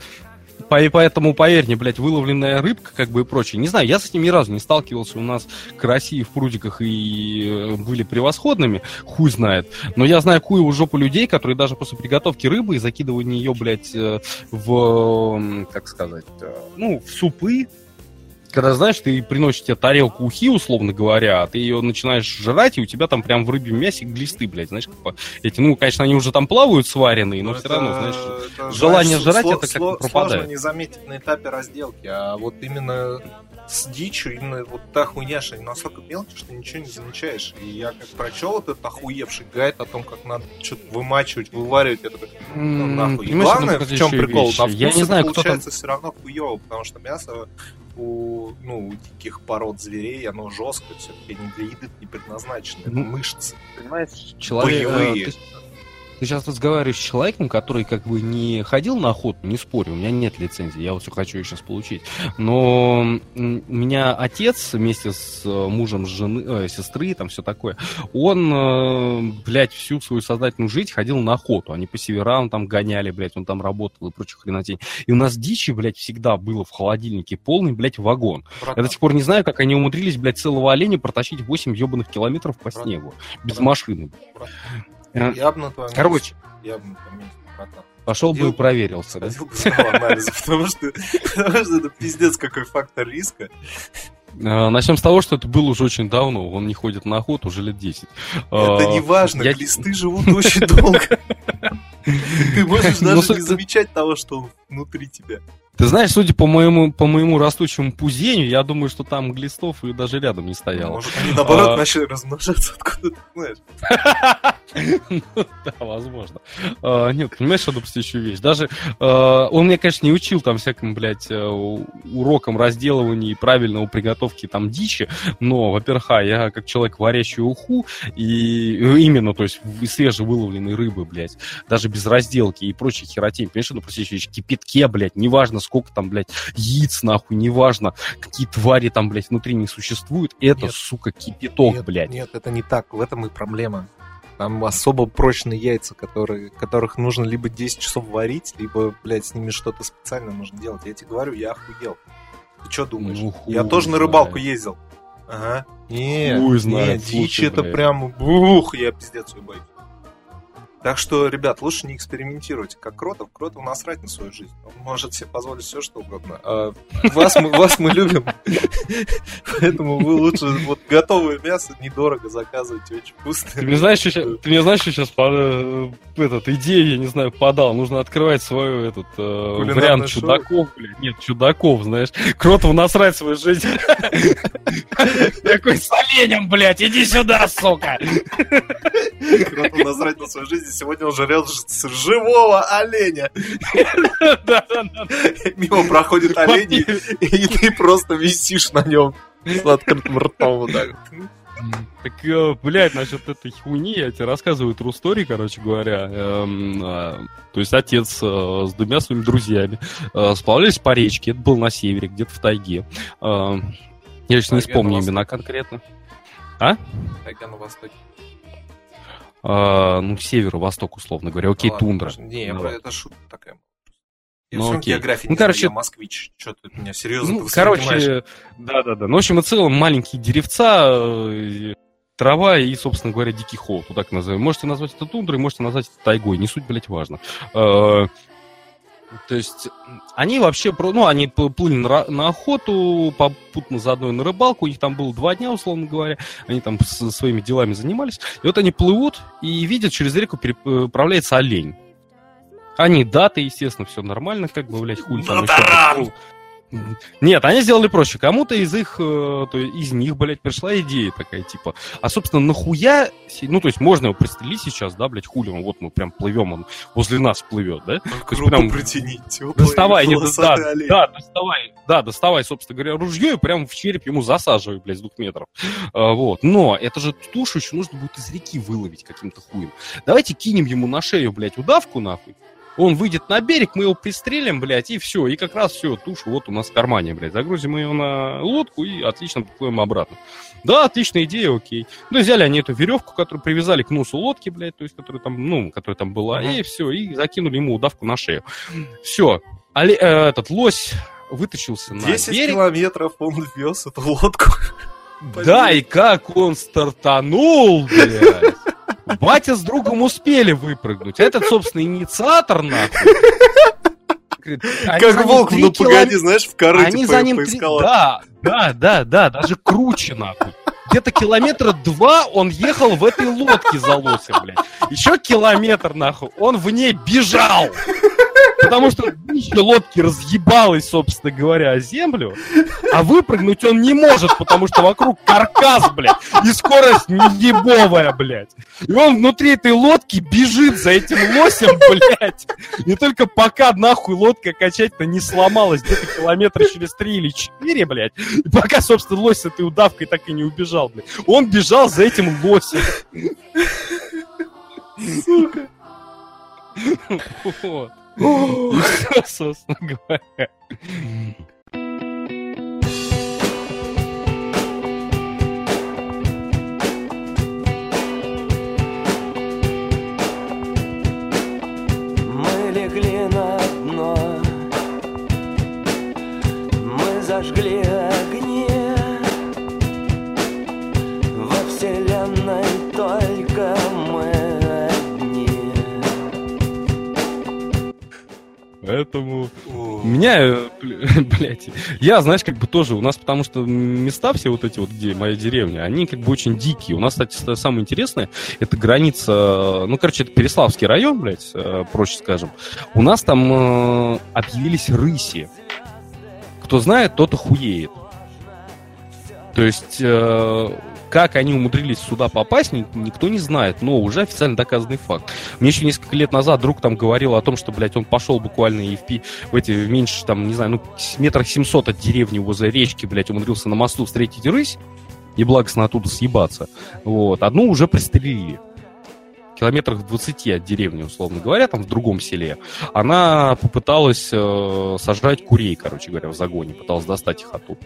по- поэтому, поверь мне, блядь, выловленная рыбка, как бы и прочее. Не знаю, я с этим ни разу не сталкивался. У нас караси в прудиках и э, были превосходными, хуй знает. Но я знаю куеву жопу людей, которые даже после приготовки рыбы и закидывания ее, блядь, э, в, как сказать, ну, в супы, когда, знаешь, ты приносишь тебе тарелку ухи, условно говоря, а ты ее начинаешь жрать, и у тебя там прям в рыбьем мясе глисты, блядь, знаешь, как по- эти, ну, конечно, они уже там плавают сваренные, но Ну, все это- равно, знаешь, это, желание знаешь, жрать сло- это как-то сло- пропадает. Сложно не заметить на этапе разделки, а вот именно с дичью, именно вот та хуйня, что настолько мелкие, что ничего не замечаешь. И я как прочел вот этот охуевший гайд о том, как надо что-то вымачивать, вываривать, я такой, ну, нахуй. И главное, в чем прикол, на Я не это знаю, кто там... получается все равно хуево, потому что мясо у, ну, у диких пород зверей, оно жесткое, все-таки не для еды не предназначено, это Ну, мышцы. Понимаешь, человек... Боевые. э, Ты, ты сейчас разговариваешь с человеком, который как бы не ходил на охоту, не спорю, у меня нет лицензии, я вот все хочу ее сейчас получить. Но у меня отец вместе с э, мужем жены, э, сестры, там все такое, он, э, блядь, всю свою сознательную жизнь ходил на охоту. Они по северам там гоняли, блядь, он там работал и прочих хренотень. И у нас дичи, блядь, всегда было в холодильнике полный, блядь, вагон. Я Братан, до сих пор не знаю, как они умудрились, блядь, целого оленя протащить 8 ебаных километров по Брат. снегу. Без Брат. машины. Брат. Э, я бы на твоем Короче. я бы на твоем месте. Пошел бы и проверился, да? Потому что, потому что это пиздец какой фактор риска. Э, Начнем с того, что это было уже очень давно. Он не ходит на охоту уже лет 10. Это Э, не важно, я- глисты живут очень долго. Ты можешь Ну, даже не замечать того, что он внутри тебя. Ты знаешь, судя по моему, по моему растущему пузению, я думаю, что там глистов и даже рядом не стояло. Может, они наоборот А. начали размножаться, откуда ты знаешь. Ну, Да, возможно. А, Нет, понимаешь, что допустим еще вещь. Даже э, он меня, конечно, не учил там всяким, блядь, э, урокам разделывания и правильного приготовки там дичи, но, во-первых, а, я как человек, варящий уху, и именно, то есть, свежевыловленной рыбы, блядь, даже без разделки и прочей херотень, понимаешь, ну, просто еще в кипятке, блядь, неважно, сколько там, блядь, яиц, нахуй, неважно, какие твари там, блядь, внутри не существуют, это, Нет. сука, кипяток, Нет, блядь. Нет, это не так, в этом и проблема. Там особо прочные яйца, которые, которых нужно либо 10 часов варить, либо, блядь, с ними что-то специально нужно делать. Я тебе говорю, я охуел. Ты что думаешь? Ну, я тоже на знает. рыбалку ездил. Ага. Не, Хуй знает, дичь слушай, это блядь. прям, бух, я пиздец ее боюсь. Так что, ребят, лучше не экспериментируйте, как Кротов. Кротов насрать на свою жизнь. Он может себе позволить все, что угодно. А вас, мы, вас мы любим. Поэтому вы лучше вот готовое мясо недорого заказывайте, очень Ты вкусное. мне знаешь, что, ща- ты мне знаешь, что сейчас этот, идею, я не знаю, подал. Нужно открывать свой этот э, вариант шоу? чудаков, блядь. Нет, чудаков, знаешь. Кротов насрать свою жизнь. Такой с оленем, блядь, иди сюда, сука. Кротов насрать на свою жизнь. Сегодня он жрет живого оленя. Мимо проходит олень, и ты просто висишь на нем с открытым ртом вот так. Так, э, блядь, насчет этой хуйни я тебе рассказываю true story, короче говоря. Эм, а, то есть отец э, с двумя своими друзьями э, сплавлялись по речке, это было на севере, где-то в тайге. Эм, я сейчас не вспомню имена конкретно. Тайга на востоке. Э, ну, северо-восток, условно говоря. Окей, Ну ладно, тундра. Не, я Ну про это шутка такая. Я Ну, окей. географии Ну, не знаю, короче- я москвич. Что ты меня серьезно Ну, короче, да-да-да. Ну, в общем и целом, маленькие деревца, э, трава и, собственно говоря, дикий холод, вот так назовем. Можете назвать это тундрой, можете назвать это тайгой, не суть, блядь, важно. Э, То есть, они вообще, ну, они плыли на, на охоту, попутно заодно и на рыбалку, у них там было два дня, условно говоря, они там со своими делами занимались, и вот они плывут и видят, через реку переправляется олень. Они даты, естественно, все нормально, как бы, блядь, хуй там Ну, еще. Нет, они сделали проще. Кому-то из их, э, то есть из них, блядь, пришла идея такая, типа, а, собственно, нахуя, ну, то есть можно его пристрелить сейчас, да, блядь, хули он, вот мы прям плывем, он возле нас плывет, да? Есть прям- протяни. теплый, Доставай, не, да, олень. да, доставай, да, доставай, собственно говоря, ружье и прям в череп ему засаживай, блядь, с двух метров. А, вот, но это же тушу еще нужно будет из реки выловить каким-то хуем. Давайте кинем ему на шею, блядь, удавку, нахуй, Он выйдет на берег, мы его пристрелим, блядь, и все. И как раз все, туша вот у нас в кармане, блядь. Загрузим ее на лодку и отлично поплывем обратно. Да, отличная идея, окей. Ну, взяли они эту веревку, которую привязали к носу лодки, блядь, то есть, которая там, ну, которая там была, и все, и закинули ему удавку на шею. Все. этот лось вытащился на 10 берег. километров он вез эту лодку. Да, и как он стартанул, блядь. Батя с другом успели выпрыгнуть. Этот, собственно, инициатор, нахуй. Они Как волк, ну погоди, знаешь, в корыте Они по- за ним три... Да, да, да, да, даже круче, нахуй. Где-то километра два он ехал в этой лодке за лосем, блядь. Еще километр, нахуй, он в ней бежал. Потому что днище лодки разъебалось, собственно говоря, землю, а выпрыгнуть он не может, потому что вокруг каркас, блядь, и скорость ебовая, блядь. И он внутри этой лодки бежит за этим лосем, блядь. Не только пока нахуй лодка окончательно не сломалась, где-то километра через три или четыре, блядь. И пока, собственно, лось с этой удавкой так и не убежал, блядь. Он бежал за этим лосем. Сука. Вот. И всё, собственно говоря. Зажгли Поэтому меня, э, блядь, я, знаешь, как бы тоже, у нас, потому что места все вот эти вот, где моя деревня, они как бы очень дикие. У нас, кстати, самое интересное, это граница, ну, короче, это Переславский район, блядь, э, проще скажем. У нас там э, объявились рыси. Кто знает, тот охуеет. То есть, э, как они умудрились сюда попасть, ни- никто не знает, но уже официально доказанный факт. Мне еще несколько лет назад друг там говорил о том, что, блядь, он пошел буквально и в, в эти меньше, там, не знаю, ну, метрах 700 от деревни возле речки, блядь, умудрился на мосту встретить рысь и благостно оттуда съебаться. Вот. Одну уже пристрелили. Километрах в 20 от деревни, условно говоря, там в другом селе. Она попыталась э, сожрать курей, короче говоря, в загоне. Пыталась достать их оттуда.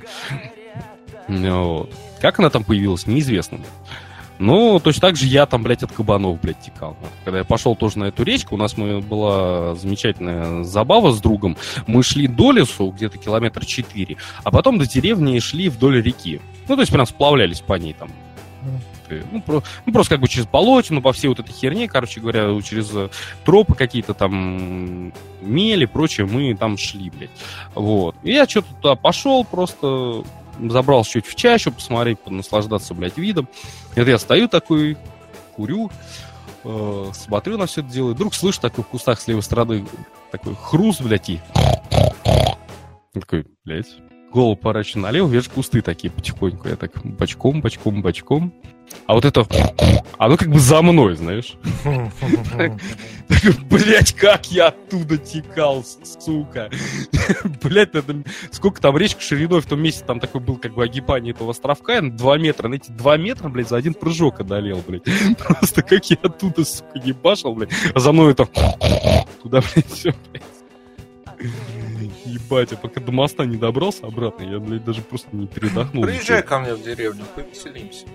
Вот. Как она там появилась, неизвестно. Ну, точно так же я там, блядь, от кабанов, блядь, текал. Когда я пошел тоже на эту речку, у нас была замечательная забава с другом. Мы шли до лесу, где-то километр 4, а потом до деревни шли вдоль реки. Ну, то есть прям сплавлялись по ней там. Ну, про- ну, просто как бы через болотину, по всей вот этой херне, короче говоря, через э, тропы какие-то там, мели, прочее, мы там шли, блядь. Вот. И я что-то туда пошел, просто забрался чуть в чащу, посмотреть, наслаждаться, блядь, видом. И вот я стою такой, курю, э, смотрю на все это дело, и вдруг слышу такой в кустах с левой стороны такой хруст, блядь, и... Такой, блядь, голову поворачиваю налево, вижу кусты такие потихоньку. Я так бочком, бочком, бочком. А вот это, оно как бы за мной, знаешь. Блядь, как я оттуда текал, сука. Блядь, это, сколько там речка шириной в том месте, там такой был как бы огибание этого островка, на 2 метра. На эти 2 метра, блядь, за один прыжок одолел, блядь. Просто как я оттуда, сука, ебашил, блядь. А за мной это... Туда, блядь, все, блядь. Ебать, я пока до моста не добрался обратно, я, блядь, даже просто не передохнул. Приезжай ко мне в деревню, повеселимся.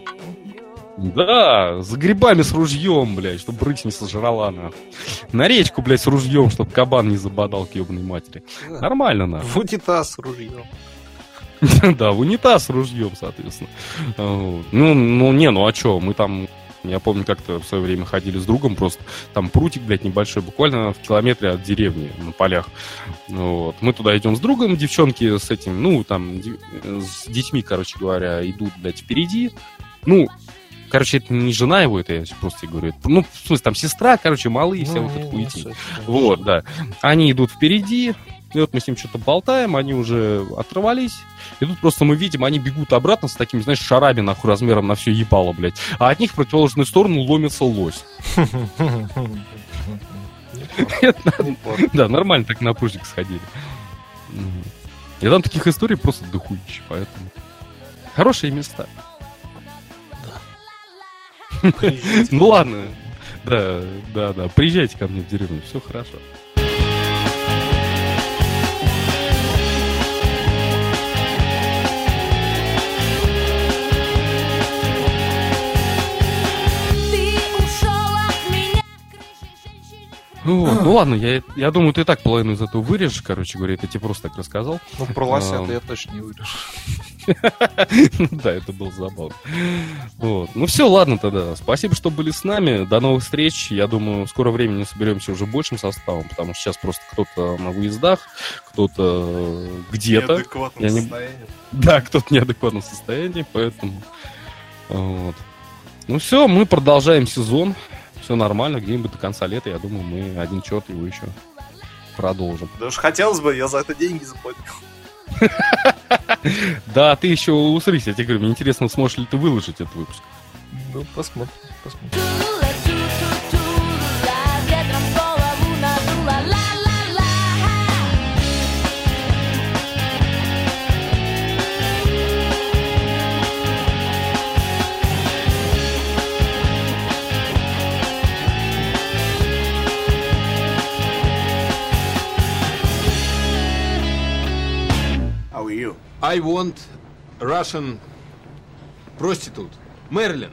Да, за грибами с ружьем, блядь, чтобы рысь не сожрала, на. На речку, блядь, с ружьем, чтобы кабан не забодал к ебаной матери. Нормально, на. В унитаз с ружьем. Да, в унитаз с ружьем, соответственно. Ну, ну, не, ну а чё, мы там... Я помню, как-то в свое время ходили с другом, просто там прутик, блядь, небольшой, буквально в километре от деревни на полях. Вот. Мы туда идем с другом, девчонки с этим, ну, там, с детьми, короче говоря, идут, блядь, впереди. Ну, короче, это не жена его, это я просто говорю. Это, ну, в смысле, там сестра, короче, малые, Ну, вот не хуетень. суть, конечно. Вот, да. Они идут впереди, и вот мы с ним что-то болтаем, они уже оторвались. И тут просто мы видим, они бегут обратно с такими, знаешь, шарами, нахуй, размером на все ебало, блядь. А от них в противоположную сторону ломится лось. Да, нормально так на пружик сходили. И там таких историй просто дохуище, поэтому... Хорошие места. Ну ладно. Да, да, да. Приезжайте ко мне в деревню, все хорошо. Ну, вот. ну ладно, я, я думаю, ты и так половину из этого вырежешь, короче говоря, это тебе просто так рассказал. Ну, про лося я точно не вырежу. Ну Да, это был забавно. Вот. Ну все, ладно тогда. Спасибо, что были с нами. До новых встреч. Я думаю, в скором времени соберемся уже большим составом, потому что сейчас просто кто-то на выездах, кто-то где-то. Неадекватном Я не- состоянии. Да, кто-то в неадекватном состоянии, поэтому... Вот. Ну все, мы продолжаем сезон. Все нормально, где-нибудь до конца лета, я думаю, мы один черт его еще продолжим. Да уж хотелось бы, я за это деньги заплатил. Да, ты еще усрись, я тебе говорю, мне интересно, сможешь ли ты выложить этот выпуск. Ну, посмотрим, посмотрим. I want Russian prostitute. Мерлин.